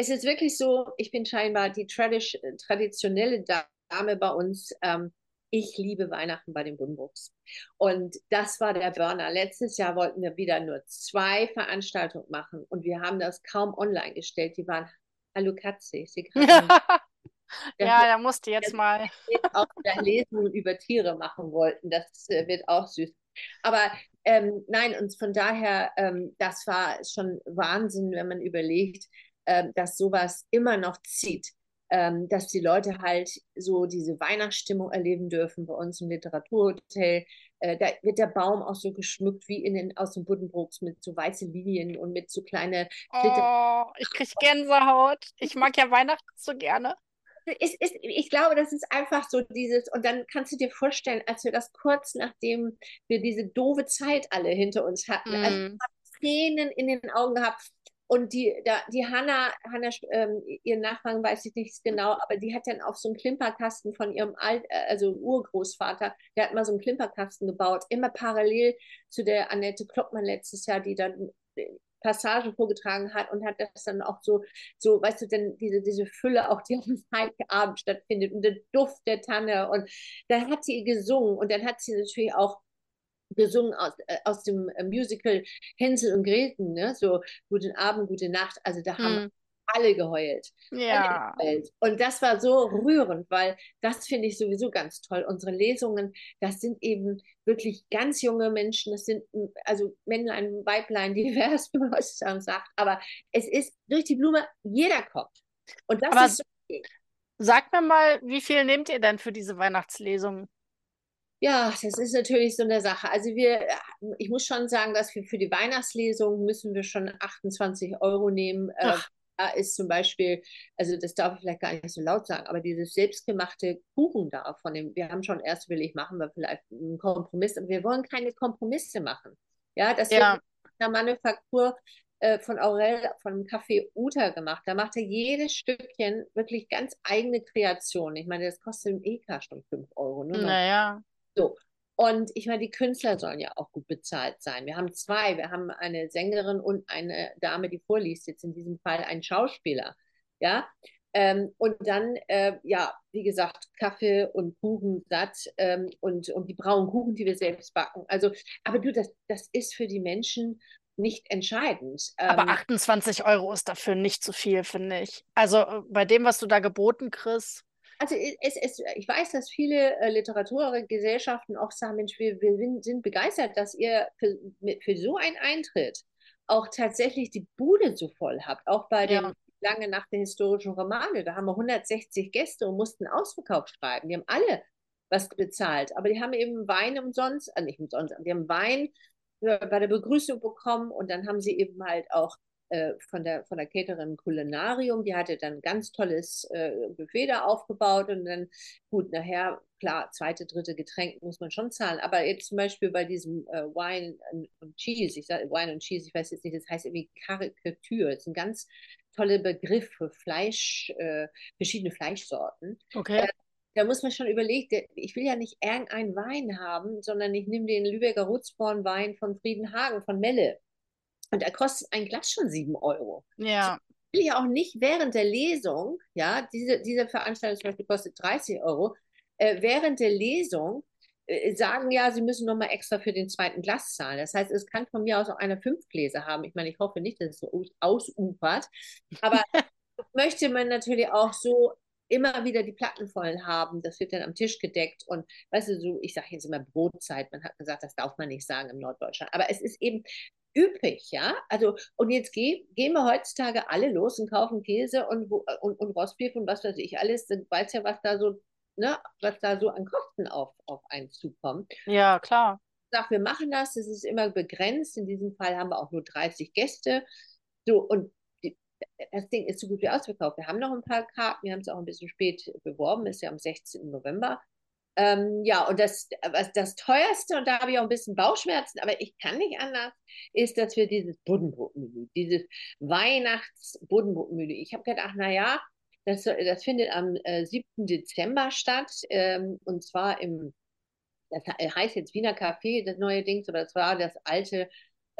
es ist wirklich so, ich bin scheinbar die tradisch, traditionelle Dame bei uns. Ähm, ich liebe Weihnachten bei den Bunbuchs. Und das war der Burner. Letztes Jahr wollten wir wieder nur zwei Veranstaltungen machen und wir haben das kaum online gestellt. Die waren Hallo Katze. ja, da musste jetzt mal. auch Lesungen über Tiere machen wollten. Das äh, wird auch süß. Aber ähm, nein, und von daher, ähm, das war schon Wahnsinn, wenn man überlegt, äh, dass sowas immer noch zieht. Ähm, dass die Leute halt so diese Weihnachtsstimmung erleben dürfen bei uns im Literaturhotel. Äh, da wird der Baum auch so geschmückt wie in den, aus den Buddenbrooks mit so weißen Linien und mit so kleine Oh, ich kriege Gänsehaut. Ich mag ja Weihnachten so gerne. Es ist, ich glaube, das ist einfach so dieses, und dann kannst du dir vorstellen, als wir das kurz nachdem wir diese doofe Zeit alle hinter uns hatten, mm. also Tränen in den Augen gehabt, und die, da, die Hanna, Hanna ähm, ihren Nachbarn weiß ich nicht genau, aber die hat dann auf so einen Klimperkasten von ihrem Alt, äh, also Urgroßvater, der hat mal so einen Klimperkasten gebaut, immer parallel zu der Annette Kloppmann letztes Jahr, die dann äh, Passagen vorgetragen hat und hat das dann auch so, so, weißt du, denn diese, diese Fülle auch, die dem Heiligabend stattfindet und der Duft der Tanne und dann hat sie gesungen und dann hat sie natürlich auch gesungen aus, äh, aus dem äh, Musical Hänsel und Gretel, ne? so Guten Abend, gute Nacht. Also da haben hm. alle geheult. Ja. Alle geheult. Und das war so rührend, weil das finde ich sowieso ganz toll. Unsere Lesungen, das sind eben wirklich ganz junge Menschen, das sind also Männlein, Weiblein, divers, wie man heutzutage sagt. Aber es ist durch die Blume, jeder kommt. Und das Aber ist so Sag mir mal, wie viel nehmt ihr denn für diese Weihnachtslesungen? Ja, das ist natürlich so eine Sache. Also wir, ich muss schon sagen, dass wir für die Weihnachtslesung müssen wir schon 28 Euro nehmen. Äh, Ach. Da ist zum Beispiel, also das darf ich vielleicht gar nicht so laut sagen, aber dieses selbstgemachte Kuchen da von dem, wir haben schon erst ich machen wir vielleicht einen Kompromiss, aber wir wollen keine Kompromisse machen. Ja, das ja. wird in der Manufaktur äh, von Aurel, von dem Café Uta gemacht. Da macht er jedes Stückchen wirklich ganz eigene Kreation. Ich meine, das kostet im EK schon 5 Euro. Ne? Naja. So. Und ich meine, die Künstler sollen ja auch gut bezahlt sein. Wir haben zwei. Wir haben eine Sängerin und eine Dame, die vorliest, jetzt in diesem Fall ein Schauspieler. Ja. Ähm, und dann, äh, ja, wie gesagt, Kaffee und Kuchen satt ähm, und, und die braunen Kuchen, die wir selbst backen. Also, aber du, das, das ist für die Menschen nicht entscheidend. Aber 28 ähm, Euro ist dafür nicht zu viel, finde ich. Also äh, bei dem, was du da geboten kriegst. Also es, es, ich weiß, dass viele äh, Literaturgesellschaften auch sagen, Mensch, wir, wir sind begeistert, dass ihr für, für so einen Eintritt auch tatsächlich die Bude so voll habt. Auch bei ja. den lange nach den historischen Romane. Da haben wir 160 Gäste und mussten Ausverkauf schreiben. Die haben alle was bezahlt, aber die haben eben Wein umsonst, äh, nicht umsonst, die haben Wein bei der Begrüßung bekommen und dann haben sie eben halt auch äh, von der, von der Caterin Kulinarium, die hatte dann ein ganz tolles äh, Buffet da aufgebaut und dann, gut, nachher, klar, zweite, dritte Getränk muss man schon zahlen, aber jetzt zum Beispiel bei diesem äh, Wine und Cheese, ich sage Wine und Cheese, ich weiß jetzt nicht, das heißt irgendwie Karikatur, das ist ein ganz toller Begriff für Fleisch, äh, verschiedene Fleischsorten. Okay. Äh, da muss man schon überlegen, ich will ja nicht irgendeinen Wein haben, sondern ich nehme den Lübecker Rutzborn-Wein von Friedenhagen, von Melle. Und da kostet ein Glas schon sieben Euro. Ja. Ich will ja auch nicht während der Lesung, ja, diese, diese Veranstaltung zum Beispiel kostet 30 Euro, äh, während der Lesung äh, sagen, ja, sie müssen nochmal extra für den zweiten Glas zahlen. Das heißt, es kann von mir aus auch einer fünf Gläser haben. Ich meine, ich hoffe nicht, dass es so ausufert. Aber möchte man natürlich auch so immer wieder die Platten voll haben. Das wird dann am Tisch gedeckt. Und weißt du, so, ich sage jetzt immer Brotzeit. Man hat gesagt, das darf man nicht sagen im Norddeutschland. Aber es ist eben üppig, ja. Also, und jetzt geh, gehen wir heutzutage alle los und kaufen Käse und, und, und Rostbeef und was weiß ich alles. Dann weiß ja, was da so, ne, was da so an Kosten auf, auf einen zukommt. Ja, klar. Ich sage, wir machen das, das ist immer begrenzt. In diesem Fall haben wir auch nur 30 Gäste. So, und das Ding ist so gut wie ausverkauft. Wir haben noch ein paar Karten, wir haben es auch ein bisschen spät beworben, ist ja am 16. November. Ähm, ja, und das, das teuerste, und da habe ich auch ein bisschen Bauchschmerzen, aber ich kann nicht anders, ist, dass wir dieses Buddenbrotmenü, dieses Weihnachts-Buddenbrotmenü, ich habe gedacht, naja, das, das findet am äh, 7. Dezember statt, ähm, und zwar im, das heißt jetzt Wiener Café, das neue Ding, aber das war das alte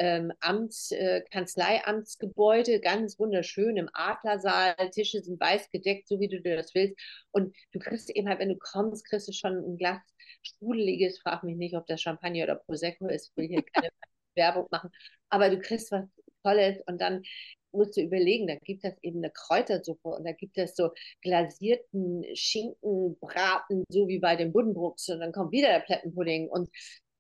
ähm, Amts, äh, Kanzleiamtsgebäude, ganz wunderschön im Adlersaal. Tische sind weiß gedeckt, so wie du dir das willst. Und du kriegst eben halt, wenn du kommst, kriegst du schon ein Glas Sprudeliges. Frag mich nicht, ob das Champagner oder Prosecco ist. Ich will hier keine Werbung machen. Aber du kriegst was Tolles und dann musst du überlegen, da gibt es eben eine Kräutersuppe und da gibt es so glasierten Schinkenbraten, so wie bei den Buddenbrooks und dann kommt wieder der Plättenpudding und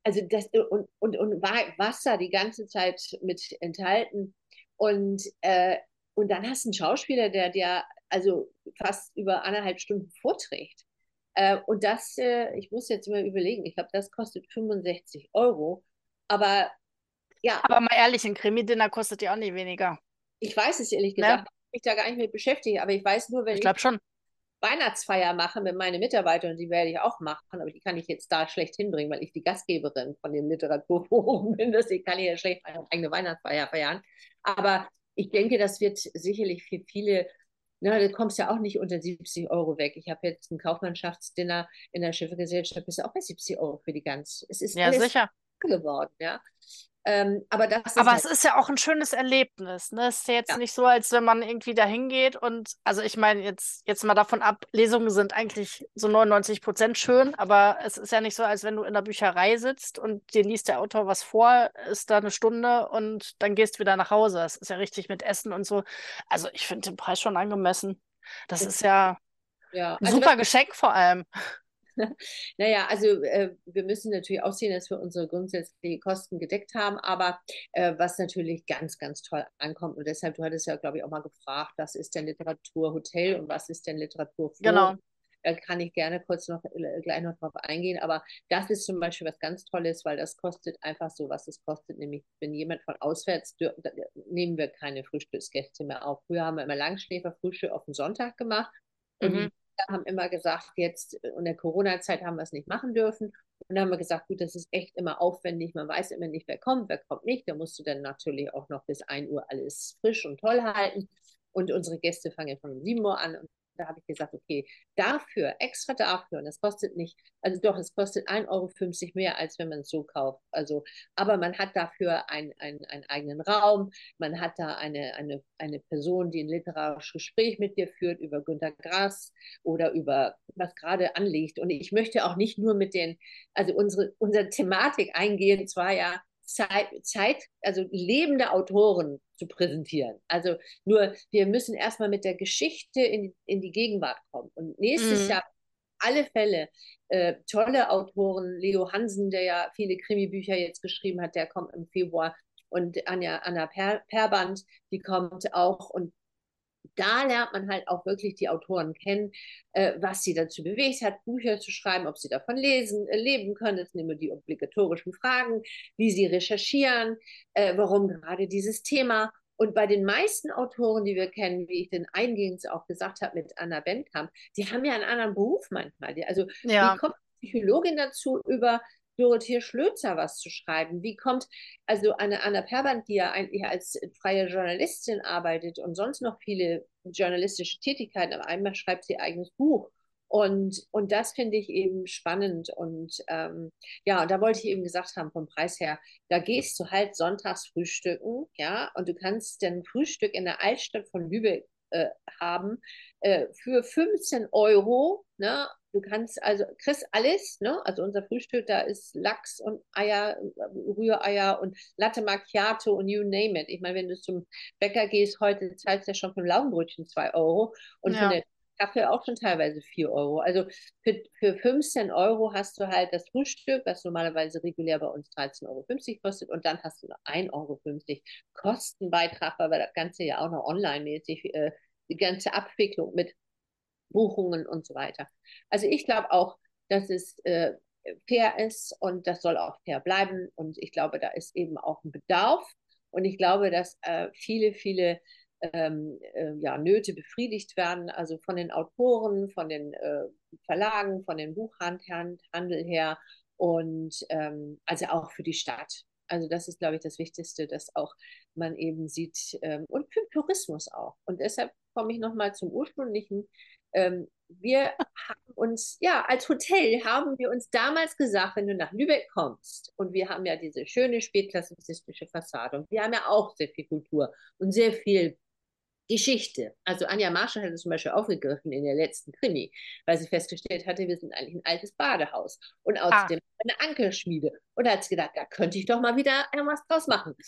also das und, und, und Wasser die ganze Zeit mit enthalten. Und, äh, und dann hast du einen Schauspieler, der der also fast über anderthalb Stunden vorträgt. Äh, und das, äh, ich muss jetzt mal überlegen, ich glaube, das kostet 65 Euro. Aber ja. Aber mal ehrlich, ein Krimi-Dinner kostet ja auch nicht weniger. Ich weiß es ehrlich ne? gesagt, ja. ich mich da gar nicht mit beschäftige, aber ich weiß nur, wenn ich. Ich glaube schon. Weihnachtsfeier mache mit meinen Mitarbeitern, die werde ich auch machen, aber die kann ich jetzt da schlecht hinbringen, weil ich die Gastgeberin von dem Literaturforum bin. Deswegen kann ich ja schlecht meine eigene Weihnachtsfeier feiern. Aber ich denke, das wird sicherlich für viele, na, du kommst ja auch nicht unter 70 Euro weg. Ich habe jetzt ein Kaufmannschaftsdinner in der Schiffegesellschaft, bist du auch bei 70 Euro für die ganz. Es ist ja, sicher. geworden, ja. Ähm, aber das aber halt es ist ja auch ein schönes Erlebnis. Ne? Es ist ja jetzt ja. nicht so, als wenn man irgendwie da hingeht und, also ich meine, jetzt, jetzt mal davon ab, Lesungen sind eigentlich so 99 Prozent schön, aber es ist ja nicht so, als wenn du in der Bücherei sitzt und dir liest der Autor was vor, ist da eine Stunde und dann gehst du wieder nach Hause. Es ist ja richtig mit Essen und so. Also ich finde den Preis schon angemessen. Das ist ja, ja. ein also super Geschenk vor allem. naja, also äh, wir müssen natürlich auch sehen, dass wir unsere grundsätzlichen Kosten gedeckt haben, aber äh, was natürlich ganz, ganz toll ankommt und deshalb, du hattest ja, glaube ich, auch mal gefragt, was ist denn Literaturhotel und was ist denn Literaturforum? Genau. Da kann ich gerne kurz noch äh, gleich noch drauf eingehen, aber das ist zum Beispiel was ganz Tolles, weil das kostet einfach so, was es kostet, nämlich wenn jemand von auswärts, nehmen wir keine Frühstücksgäste mehr auf. Früher haben wir immer Langschläferfrühstück auf den Sonntag gemacht und mhm haben immer gesagt, jetzt in der Corona-Zeit haben wir es nicht machen dürfen. Und dann haben wir gesagt, gut, das ist echt immer aufwendig. Man weiß immer nicht, wer kommt, wer kommt nicht. Da musst du dann natürlich auch noch bis 1 Uhr alles frisch und toll halten. Und unsere Gäste fangen von 7 Uhr an und Da habe ich gesagt, okay, dafür, extra dafür, und das kostet nicht, also doch, es kostet 1,50 Euro mehr, als wenn man es so kauft. Also, aber man hat dafür ein, ein, einen eigenen Raum, man hat da eine, eine, eine Person, die ein literarisches Gespräch mit dir führt über Günter Grass oder über was gerade anliegt. Und ich möchte auch nicht nur mit den, also unsere, unsere Thematik eingehen, zwar ja Zeit, Zeit, also lebende Autoren zu präsentieren. Also nur, wir müssen erstmal mit der Geschichte in, in die Gegenwart kommen. Und nächstes mm. Jahr alle Fälle äh, tolle Autoren, Leo Hansen, der ja viele Krimi-Bücher jetzt geschrieben hat, der kommt im Februar und Anja, Anna per, Perband, die kommt auch und da lernt man halt auch wirklich die Autoren kennen, äh, was sie dazu bewegt hat, Bücher zu schreiben, ob sie davon lesen, äh, leben können. Das sind immer die obligatorischen Fragen, wie sie recherchieren, äh, warum gerade dieses Thema. Und bei den meisten Autoren, die wir kennen, wie ich den eingehend auch gesagt habe mit Anna Benkamp, die haben ja einen anderen Beruf manchmal. Also ja. wie kommt Psychologin dazu, über Dorothea Schlözer was zu schreiben? Wie kommt also eine Anna Perband, die ja eigentlich als freie Journalistin arbeitet und sonst noch viele journalistische Tätigkeiten, aber einmal schreibt sie ihr eigenes Buch. Und, und das finde ich eben spannend. Und ähm, ja, und da wollte ich eben gesagt haben, vom Preis her, da gehst du halt sonntags frühstücken, ja, und du kannst dein Frühstück in der Altstadt von Lübeck äh, haben äh, für 15 Euro. Ne? Du kannst also, kriegst alles, ne? Also unser Frühstück, da ist Lachs und Eier, Rühreier und Latte Macchiato und you name it. Ich meine, wenn du zum Bäcker gehst, heute zahlst du ja schon für ein Laugenbrötchen 2 Euro und ja. für eine Kaffee auch schon teilweise 4 Euro. Also für, für 15 Euro hast du halt das Frühstück, was normalerweise regulär bei uns 13,50 Euro kostet und dann hast du noch 1,50 Euro Kostenbeitrag, weil wir das Ganze ja auch noch online-mäßig, äh, die ganze Abwicklung mit Buchungen und so weiter. Also ich glaube auch, dass es äh, fair ist und das soll auch fair bleiben. Und ich glaube, da ist eben auch ein Bedarf. Und ich glaube, dass äh, viele, viele ähm, äh, ja, Nöte befriedigt werden, also von den Autoren, von den äh, Verlagen, von den Buchhandel her und ähm, also auch für die Stadt. Also das ist, glaube ich, das Wichtigste, dass auch man eben sieht ähm, und für Tourismus auch. Und deshalb komme ich nochmal zum ursprünglichen ähm, wir haben uns, ja, als Hotel haben wir uns damals gesagt, wenn du nach Lübeck kommst, und wir haben ja diese schöne spätklassizistische Fassade, und wir haben ja auch sehr viel Kultur und sehr viel Geschichte. Also Anja Marschall hat es zum Beispiel aufgegriffen in der letzten Krimi, weil sie festgestellt hatte, wir sind eigentlich ein altes Badehaus und außerdem ah. eine Ankerschmiede. Und da hat sie gedacht, da könnte ich doch mal wieder was draus machen.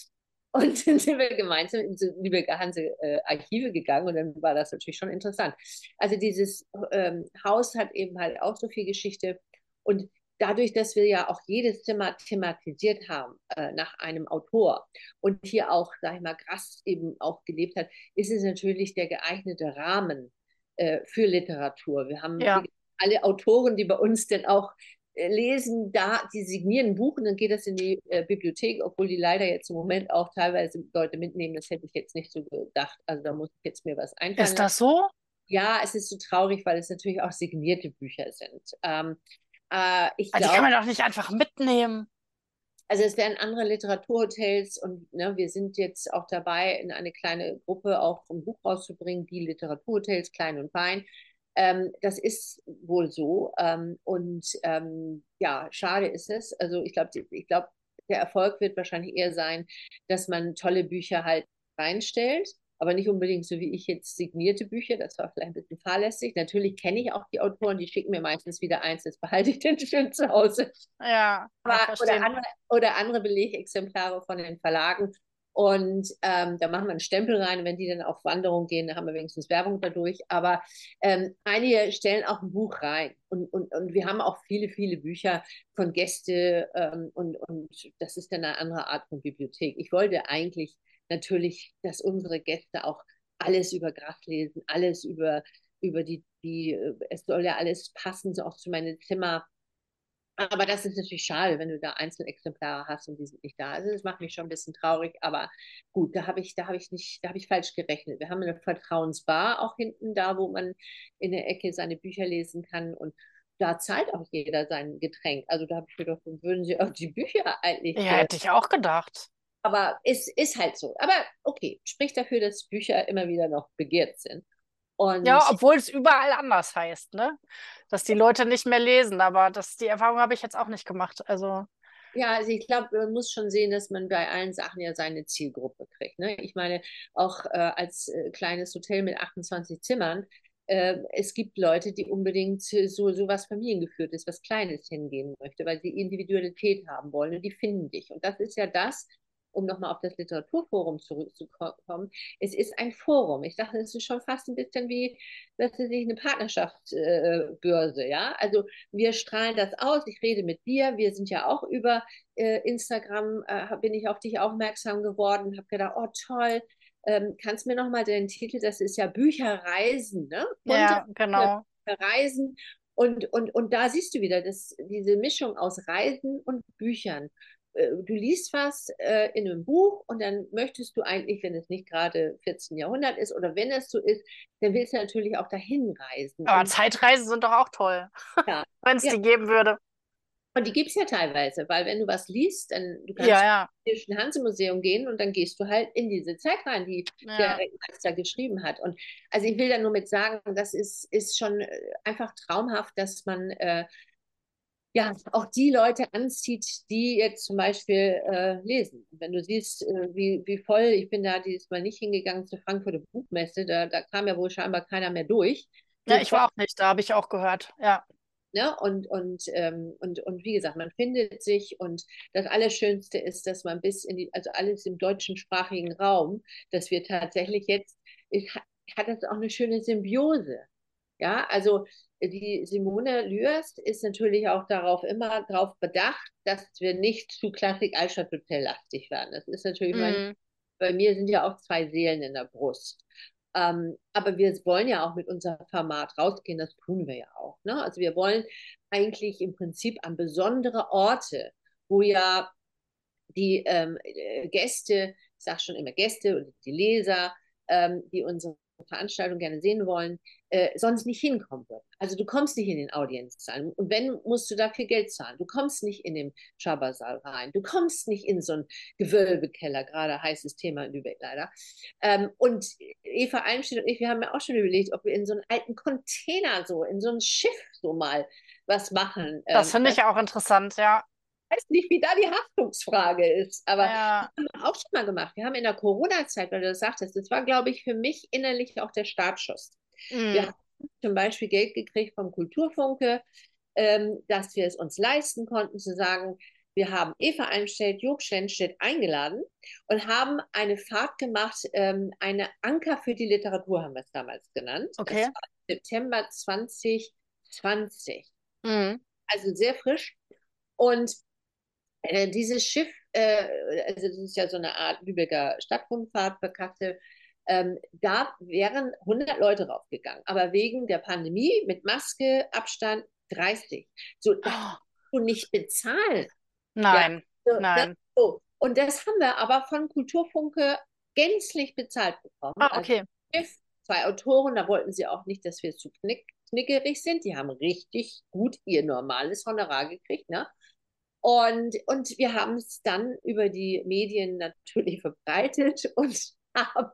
Und dann sind wir gemeinsam in so Lübecker Hanse äh, Archive gegangen und dann war das natürlich schon interessant. Also dieses ähm, Haus hat eben halt auch so viel Geschichte und dadurch, dass wir ja auch jedes Zimmer thematisiert haben äh, nach einem Autor und hier auch, sag ich mal, Grass eben auch gelebt hat, ist es natürlich der geeignete Rahmen äh, für Literatur. Wir haben ja. alle Autoren, die bei uns denn auch äh, lesen da, die signieren Buch und dann geht das in die äh, Bibliothek, obwohl die leider jetzt im Moment auch teilweise Leute mitnehmen. Das hätte ich jetzt nicht so gedacht. Also da muss ich jetzt mir was einfallen. Ist das so? Ja, es ist so traurig, weil es natürlich auch signierte Bücher sind. Ähm, äh, ich also glaub, die kann man doch nicht einfach mitnehmen. Also es werden andere Literaturhotels und ne, wir sind jetzt auch dabei, in eine kleine Gruppe auch ein Buch rauszubringen, die Literaturhotels, klein und fein. Ähm, das ist wohl so. Ähm, und ähm, ja, schade ist es. Also ich glaube, ich glaube, der Erfolg wird wahrscheinlich eher sein, dass man tolle Bücher halt reinstellt, aber nicht unbedingt so wie ich jetzt signierte Bücher. Das war vielleicht ein bisschen fahrlässig. Natürlich kenne ich auch die Autoren, die schicken mir meistens wieder eins, das behalte ich dann schön zu Hause. Ja. Aber, oder, andere, oder andere Belegexemplare von den Verlagen. Und ähm, da machen wir einen Stempel rein. Wenn die dann auf Wanderung gehen, dann haben wir wenigstens Werbung dadurch. Aber ähm, einige stellen auch ein Buch rein. Und, und, und wir haben auch viele, viele Bücher von Gäste. Ähm, und, und das ist dann eine andere Art von Bibliothek. Ich wollte eigentlich natürlich, dass unsere Gäste auch alles über Gras lesen, alles über, über die, die, äh, es soll ja alles passen, so auch zu meinem Zimmer aber das ist natürlich schade, wenn du da Einzelexemplare hast und die sind nicht da. Also das macht mich schon ein bisschen traurig, aber gut, da habe ich, da habe ich nicht, da habe ich falsch gerechnet. Wir haben eine Vertrauensbar auch hinten da, wo man in der Ecke seine Bücher lesen kann und da zahlt auch jeder sein Getränk. Also da habe ich gedacht, würden sie auch die Bücher eigentlich. Ja, hätte ich auch gedacht. Aber es ist halt so. Aber okay, spricht dafür, dass Bücher immer wieder noch begehrt sind. Und Ja, obwohl es überall anders heißt, ne? Dass die Leute nicht mehr lesen, aber das, die Erfahrung habe ich jetzt auch nicht gemacht. Also, Ja, also ich glaube, man muss schon sehen, dass man bei allen Sachen ja seine Zielgruppe kriegt. Ne? Ich meine, auch äh, als äh, kleines Hotel mit 28 Zimmern, äh, es gibt Leute, die unbedingt so, so was familiengeführtes, was Kleines hingehen möchte, weil sie Individualität haben wollen und die finden dich. Und das ist ja das, um nochmal auf das Literaturforum zurückzukommen, es ist ein Forum. Ich dachte, es ist schon fast ein bisschen wie, das ist nicht eine Partnerschaftsbörse, äh, ja. Also wir strahlen das aus, ich rede mit dir, wir sind ja auch über äh, Instagram, äh, bin ich auf dich aufmerksam geworden, habe gedacht, oh toll, ähm, kannst mir nochmal den Titel, das ist ja Bücherreisen, ne? ja, genau. Reisen und, und, und da siehst du wieder das, diese Mischung aus Reisen und Büchern. Äh, du liest was äh, in einem Buch und dann möchtest du eigentlich, wenn es nicht gerade 14. Jahrhundert ist oder wenn es so ist, dann willst du natürlich auch dahin reisen. Aber und, Zeitreisen sind doch auch toll, ja, wenn es ja. die geben würde. Und die gibt es ja teilweise, weil wenn du was liest, dann du kannst Ja, ja. ins Hanse-Museum gehen und dann gehst du halt in diese Zeit rein, die Ja. der Meister geschrieben hat. Und also ich will da nur mit sagen, das ist, ist schon äh, einfach traumhaft, dass man äh, ja auch die Leute anzieht, die jetzt zum Beispiel äh, lesen. Wenn du siehst, äh, wie, wie voll, ich bin da dieses Mal nicht hingegangen zur Frankfurter Buchmesse, da, da kam ja wohl scheinbar keiner mehr durch. Ja, ich war auch nicht da, habe ich auch gehört. Ja. Ne? Und, und, ähm, und, und wie gesagt, man findet sich und das Allerschönste ist, dass man bis in die, also alles im deutschsprachigen Raum, dass wir tatsächlich jetzt, ist, hat das auch eine schöne Symbiose. Ja, also die Simone Lürst ist natürlich auch darauf immer darauf bedacht, dass wir nicht zu Klassik Altstadt Hotel lastig werden. Das ist natürlich, mein, Mhm. bei mir sind ja auch zwei Seelen in der Brust. Ähm, aber wir wollen ja auch mit unserem Format rausgehen, das tun wir ja auch. Ne? Also wir wollen eigentlich im Prinzip an besondere Orte, wo ja die ähm, äh, Gäste, ich sage schon immer Gäste und die Leser, ähm, die unsere Veranstaltung gerne sehen wollen, äh, sonst nicht hinkommen würden. Also du kommst nicht in den Audienzsaal und wenn, musst du dafür Geld zahlen. Du kommst nicht in den Schabersaal rein. Du kommst nicht in so einen Gewölbekeller, gerade heißes Thema in Lübeck leider. Ähm, und Eva Almstedt und ich, wir haben ja auch schon überlegt, ob wir in so einen alten Container so, in so ein Schiff so mal was machen. Das Ähm, finde ich auch interessant, ja. Weiß nicht, wie da die Haftungsfrage ist, aber Ja. das haben wir auch schon mal gemacht. Wir haben in der Corona-Zeit, weil du das sagtest, das war, glaube ich, für mich innerlich auch der Startschuss. Wir Mhm. haben zum Beispiel Geld gekriegt vom Kulturfunke, ähm, dass wir es uns leisten konnten, zu sagen, wir haben Eva Almstedt, Jörg Schenstedt eingeladen und haben eine Fahrt gemacht, ähm, eine Anker für die Literatur haben wir es damals genannt. Okay. Das war September 2020 Mhm. also sehr frisch. Und äh, dieses Schiff, äh, also das ist ja so eine Art Lübecker Stadtrundfahrt per Kasse, ähm, da wären 100 Leute raufgegangen. Aber wegen der Pandemie mit Maske, Abstand 30. So, das kannst du nicht bezahlen. Nein, So, nein. Ne? So. Und das haben wir aber von Kulturfunke gänzlich bezahlt bekommen. Ah, Also okay. Schiff, zwei Autoren, da wollten sie auch nicht, dass wir zu knick, knickerig sind. Die haben richtig gut ihr normales Honorar gekriegt, ne? Und, und wir haben es dann über die Medien natürlich verbreitet und haben,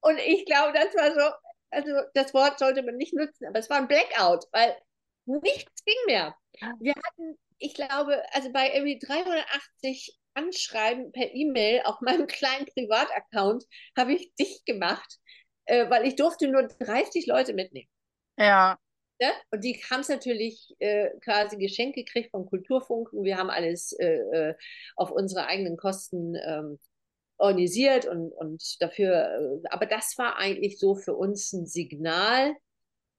und ich glaube, das war so, also das Wort sollte man nicht nutzen, aber es war ein Blackout, weil nichts ging mehr. Wir hatten, ich glaube, also bei irgendwie 380 Anschreiben per E-Mail auf meinem kleinen Privataccount habe ich dicht gemacht, äh, weil ich durfte nur 30 Leute mitnehmen. Ja. Ne? Und die haben es natürlich äh, quasi geschenkt gekriegt vom Kulturfunk. Und wir haben alles äh, äh, auf unsere eigenen Kosten ähm, organisiert und, und dafür. Äh, aber das war eigentlich so für uns ein Signal.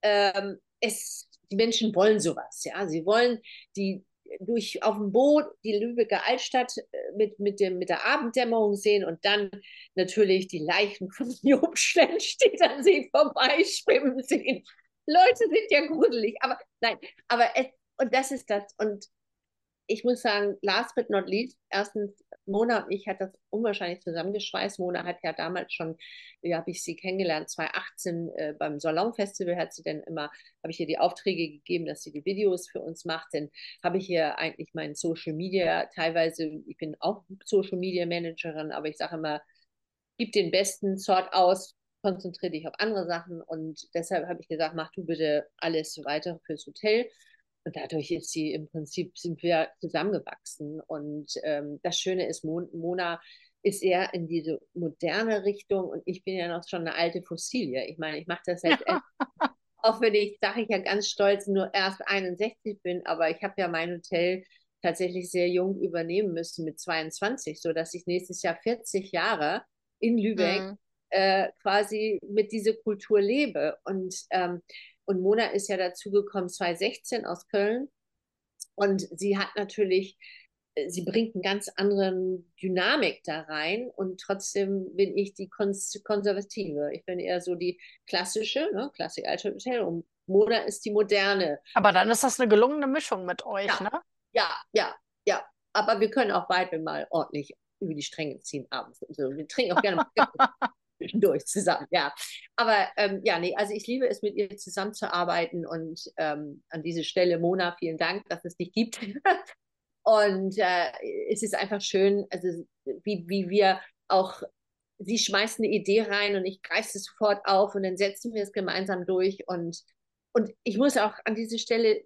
Ähm, es, die Menschen wollen sowas, ja. Sie wollen die durch auf dem Boot die Lübecker Altstadt äh, mit, mit, dem, mit der Abenddämmerung sehen und dann natürlich die Leichen von Job Schlennstedt an sie vorbeischwimmen sehen. Leute sind ja gruselig, aber nein, aber es, und das ist das. Und ich muss sagen, last but not least, erstens, Mona und ich hat das unwahrscheinlich zusammengeschweißt. Mona hat ja damals schon, ja, habe ich sie kennengelernt, 2018 äh, beim Salon-Festival hat sie dann immer, habe ich ihr die Aufträge gegeben, dass sie die Videos für uns macht. Dann habe ich ihr eigentlich mein Social Media, teilweise, ich bin auch Social Media Managerin, aber ich sage immer, gib den besten Sort aus, konzentriere dich auf andere Sachen. Und deshalb habe ich gesagt, mach du bitte alles weiter fürs Hotel. Und dadurch ist sie im Prinzip, sind wir zusammengewachsen. Und ähm, das Schöne ist, Mona ist eher in diese moderne Richtung und ich bin ja noch schon eine alte Fossilie. Ich meine, ich mache das jetzt, ja. auch wenn ich, sage ich ja ganz stolz, nur erst 61 bin, aber ich habe ja mein Hotel tatsächlich sehr jung übernehmen müssen mit 22, sodass ich nächstes Jahr 40 Jahre in Lübeck mhm. Äh, quasi mit dieser Kultur lebe. Und, ähm, und Mona ist ja dazugekommen 2016 aus Köln. Und sie hat natürlich sie bringt einen ganz anderen Dynamik da rein und trotzdem bin ich die Kons Konservative. Ich bin eher so die klassische, ne, Klassik Alte Hotel und Mona ist die moderne. Aber dann ist das eine gelungene Mischung mit euch, ja. ne? Ja, ja, ja. Aber wir können auch beide mal ordentlich über die Stränge ziehen abends. Also wir trinken auch gerne durch zusammen, ja. Aber ähm, ja, nee, also ich liebe es, mit ihr zusammenzuarbeiten und ähm, an diese Stelle, Mona, vielen Dank, dass es dich gibt. Und äh, es ist einfach schön, also wie, wie wir auch, sie schmeißt eine Idee rein und ich greife sie sofort auf und dann setzen wir es gemeinsam durch. Und, und ich muss auch an dieser Stelle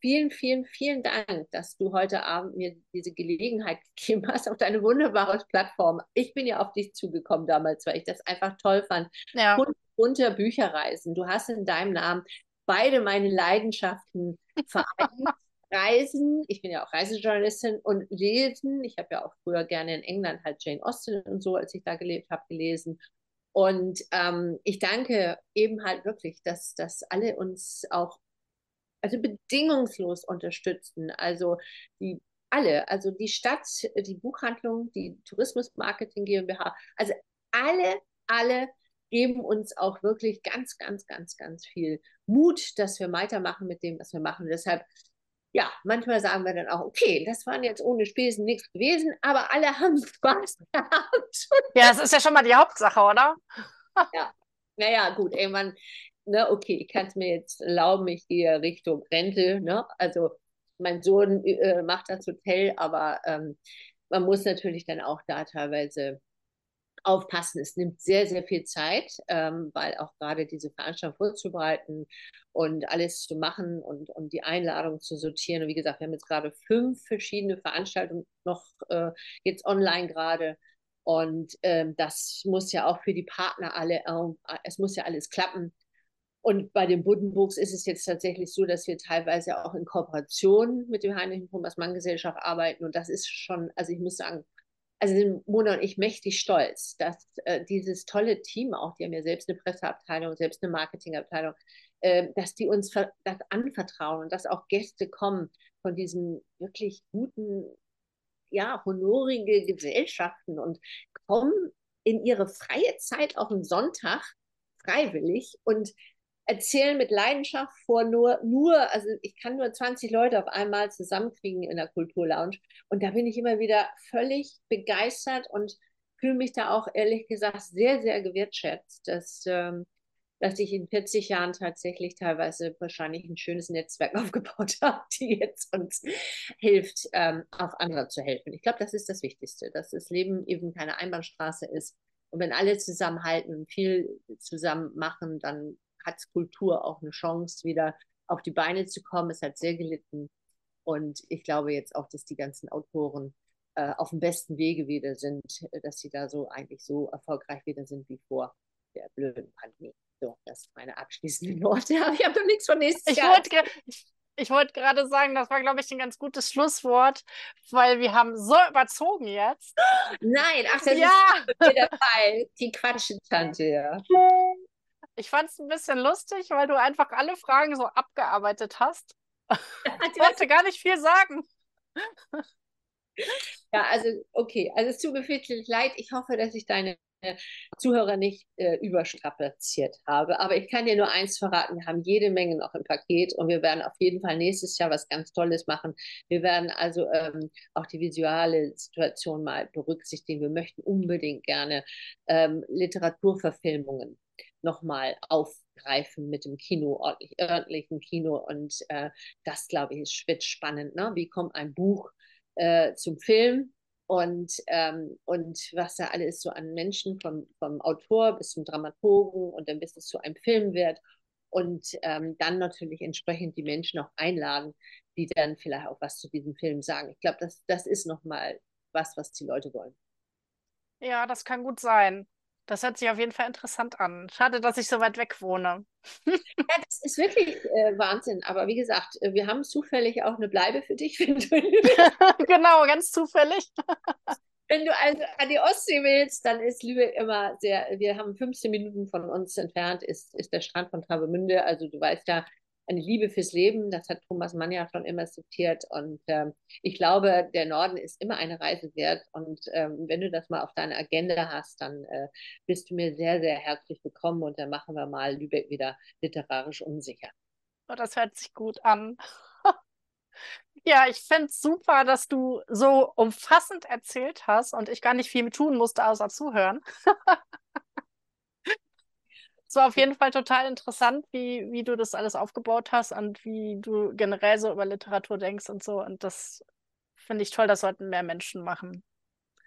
vielen, vielen, vielen Dank, dass du heute Abend mir diese Gelegenheit gegeben hast auf deine wunderbare Plattform. Ich bin ja auf dich zugekommen damals, weil ich das einfach toll fand. Ja. Unter Bücherreisen. Du hast in deinem Namen beide meine Leidenschaften vereint. Reisen, ich bin ja auch Reisejournalistin und lesen. Ich habe ja auch früher gerne in England halt Jane Austen und so, als ich da gelebt habe, gelesen. Und ähm, ich danke eben halt wirklich, dass, dass alle uns auch also bedingungslos unterstützen. Also die alle, also die Stadt, die Buchhandlung, die Tourismusmarketing GmbH, also alle, alle geben uns auch wirklich ganz, ganz, ganz, ganz viel Mut, dass wir weitermachen mit dem, was wir machen. Deshalb ja, manchmal sagen wir dann auch, okay, das waren jetzt ohne Spesen nichts gewesen, aber alle haben Spaß gehabt. Ja, das ist ja schon mal die Hauptsache, oder? ja, naja, gut, irgendwann, ne, okay, ich kann es mir jetzt erlauben, ich gehe Richtung Rente, ne, also mein Sohn äh, macht das Hotel, aber ähm, man muss natürlich dann auch da teilweise aufpassen. Es nimmt sehr, sehr viel Zeit, ähm, weil auch gerade diese Veranstaltung vorzubereiten und alles zu machen und, und die Einladung zu sortieren. Und wie gesagt, wir haben jetzt gerade fünf verschiedene Veranstaltungen noch äh, jetzt online gerade. Und ähm, das muss ja auch für die Partner alle, äh, es muss ja alles klappen. Und bei den Buddenbooks ist es jetzt tatsächlich so, dass wir teilweise auch in Kooperation mit dem Heinrich Thomas Mann Gesellschaft arbeiten. Und das ist schon, also ich muss sagen, also sind Mona und ich mächtig stolz, dass äh, dieses tolle Team, auch die haben ja selbst eine Presseabteilung, selbst eine Marketingabteilung, äh, dass die uns das anvertrauen und dass auch Gäste kommen von diesen wirklich guten, ja, honorige Gesellschaften und kommen in ihre freie Zeit auf den Sonntag freiwillig und erzählen mit Leidenschaft vor nur, nur, also ich kann nur 20 Leute auf einmal zusammenkriegen in der Kulturlounge. Und da bin ich immer wieder völlig begeistert und fühle mich da auch ehrlich gesagt sehr, sehr gewertschätzt, dass, ähm, dass ich in 40 Jahren tatsächlich teilweise wahrscheinlich ein schönes Netzwerk aufgebaut habe, die jetzt uns hilft, ähm, auch anderen zu helfen. Ich glaube, das ist das Wichtigste, dass das Leben eben keine Einbahnstraße ist. Und wenn alle zusammenhalten und viel zusammen machen, dann hat Kultur auch eine Chance, wieder auf die Beine zu kommen. Es hat sehr gelitten. Und ich glaube jetzt auch, dass die ganzen Autoren äh, auf dem besten Wege wieder sind, äh, dass sie da so eigentlich so erfolgreich wieder sind wie vor der blöden Pandemie. So, das sind meine abschließenden Worte. ich habe noch nichts von nächstes ich Jahr. Wollte, ich, wollte gerade sagen, das war, glaube ich, ein ganz gutes Schlusswort, weil wir haben so überzogen jetzt. Nein, ach, das ja. ist der Fall. Die Quatschentante, ja. Ich fand es ein bisschen lustig, weil du einfach alle Fragen so abgearbeitet hast. ich wollte gar nicht viel sagen. Ja, also okay, also es tut mir wirklich leid. Ich hoffe, dass ich deine Zuhörer nicht äh, überstrapaziert habe. Aber ich kann dir nur eins verraten, wir haben jede Menge noch im Paket und wir werden auf jeden Fall nächstes Jahr was ganz Tolles machen. Wir werden also ähm, auch die visuelle Situation mal berücksichtigen. Wir möchten unbedingt gerne ähm, Literaturverfilmungen nochmal aufgreifen mit dem Kino, ordentlich, örtlichen Kino. Und äh, das, glaube ich, wird spannend. Ne? Wie kommt ein Buch äh, zum Film? und, ähm, und was da alles so an Menschen, vom, vom Autor bis zum Dramaturgen und dann bis es zu einem Film wird. Und ähm, dann natürlich entsprechend die Menschen auch einladen, die dann vielleicht auch was zu diesem Film sagen. Ich glaube, das, das ist nochmal was, was die Leute wollen. Ja, das kann gut sein. Das hört sich auf jeden Fall interessant an. Schade, dass ich so weit weg wohne. ja, das ist wirklich äh, Wahnsinn. Aber wie gesagt, äh, wir haben zufällig auch eine Bleibe für dich, wenn du. genau, ganz zufällig. wenn du also an die Ostsee willst, dann ist Lübeck immer sehr. Wir haben 15 Minuten von uns entfernt, ist, ist der Strand von Travemünde. Also du weißt ja, eine Liebe fürs Leben. Das hat Thomas Mann ja schon immer zitiert. Und ähm, ich glaube, der Norden ist immer eine Reise wert. Und ähm, wenn du das mal auf deiner Agenda hast, dann äh, bist du mir sehr, sehr herzlich willkommen. Und dann machen wir mal Lübeck wieder literarisch unsicher. Oh, das hört sich gut an. Ja, ich finde es super, dass du so umfassend erzählt hast und ich gar nicht viel tun musste, außer zuhören. Es war auf jeden Fall total interessant, wie, wie du das alles aufgebaut hast und wie du generell so über Literatur denkst und so. Und das finde ich toll, das sollten mehr Menschen machen.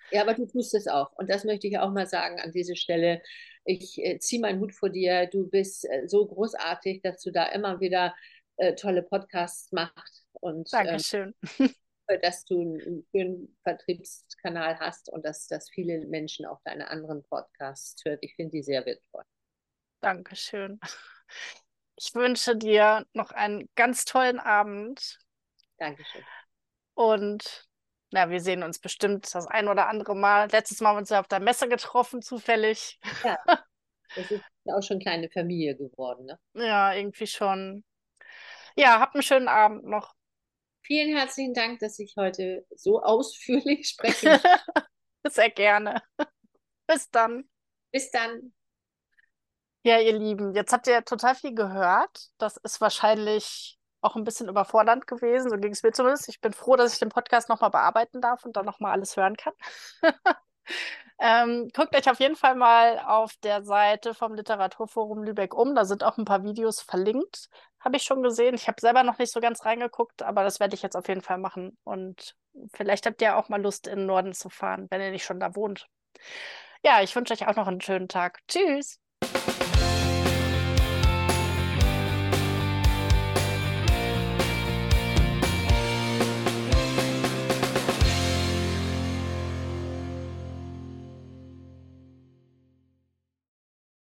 Ja, aber du tust es auch. Und das möchte ich auch mal sagen an dieser Stelle. Ich äh, ziehe meinen Hut vor dir. Du bist äh, so großartig, dass du da immer wieder äh, tolle Podcasts machst. Und, Dankeschön. Äh, dass du einen schönen Vertriebskanal hast und dass, dass viele Menschen auch deine anderen Podcasts hört. Ich finde die sehr wertvoll. Dankeschön. Ich wünsche dir noch einen ganz tollen Abend. Dankeschön. Und na, wir sehen uns bestimmt das ein oder andere Mal. Letztes Mal haben wir uns ja auf der Messe getroffen, zufällig. Ja, das ist auch schon eine kleine Familie geworden, ne? Ja, irgendwie schon. Ja, habt einen schönen Abend noch. Vielen herzlichen Dank, dass ich heute so ausführlich spreche. Sehr gerne. Bis dann. Bis dann. Ja, ihr Lieben, jetzt habt ihr total viel gehört. Das ist wahrscheinlich auch ein bisschen überfordernd gewesen. So ging es mir zumindest. Ich bin froh, dass ich den Podcast nochmal bearbeiten darf und dann nochmal alles hören kann. ähm, guckt euch auf jeden Fall mal auf der Seite vom Literaturforum Lübeck um. Da sind auch ein paar Videos verlinkt. Habe ich schon gesehen. Ich habe selber noch nicht so ganz reingeguckt, aber das werde ich jetzt auf jeden Fall machen. Und vielleicht habt ihr auch mal Lust, in den Norden zu fahren, wenn ihr nicht schon da wohnt. Ja, ich wünsche euch auch noch einen schönen Tag. Tschüss.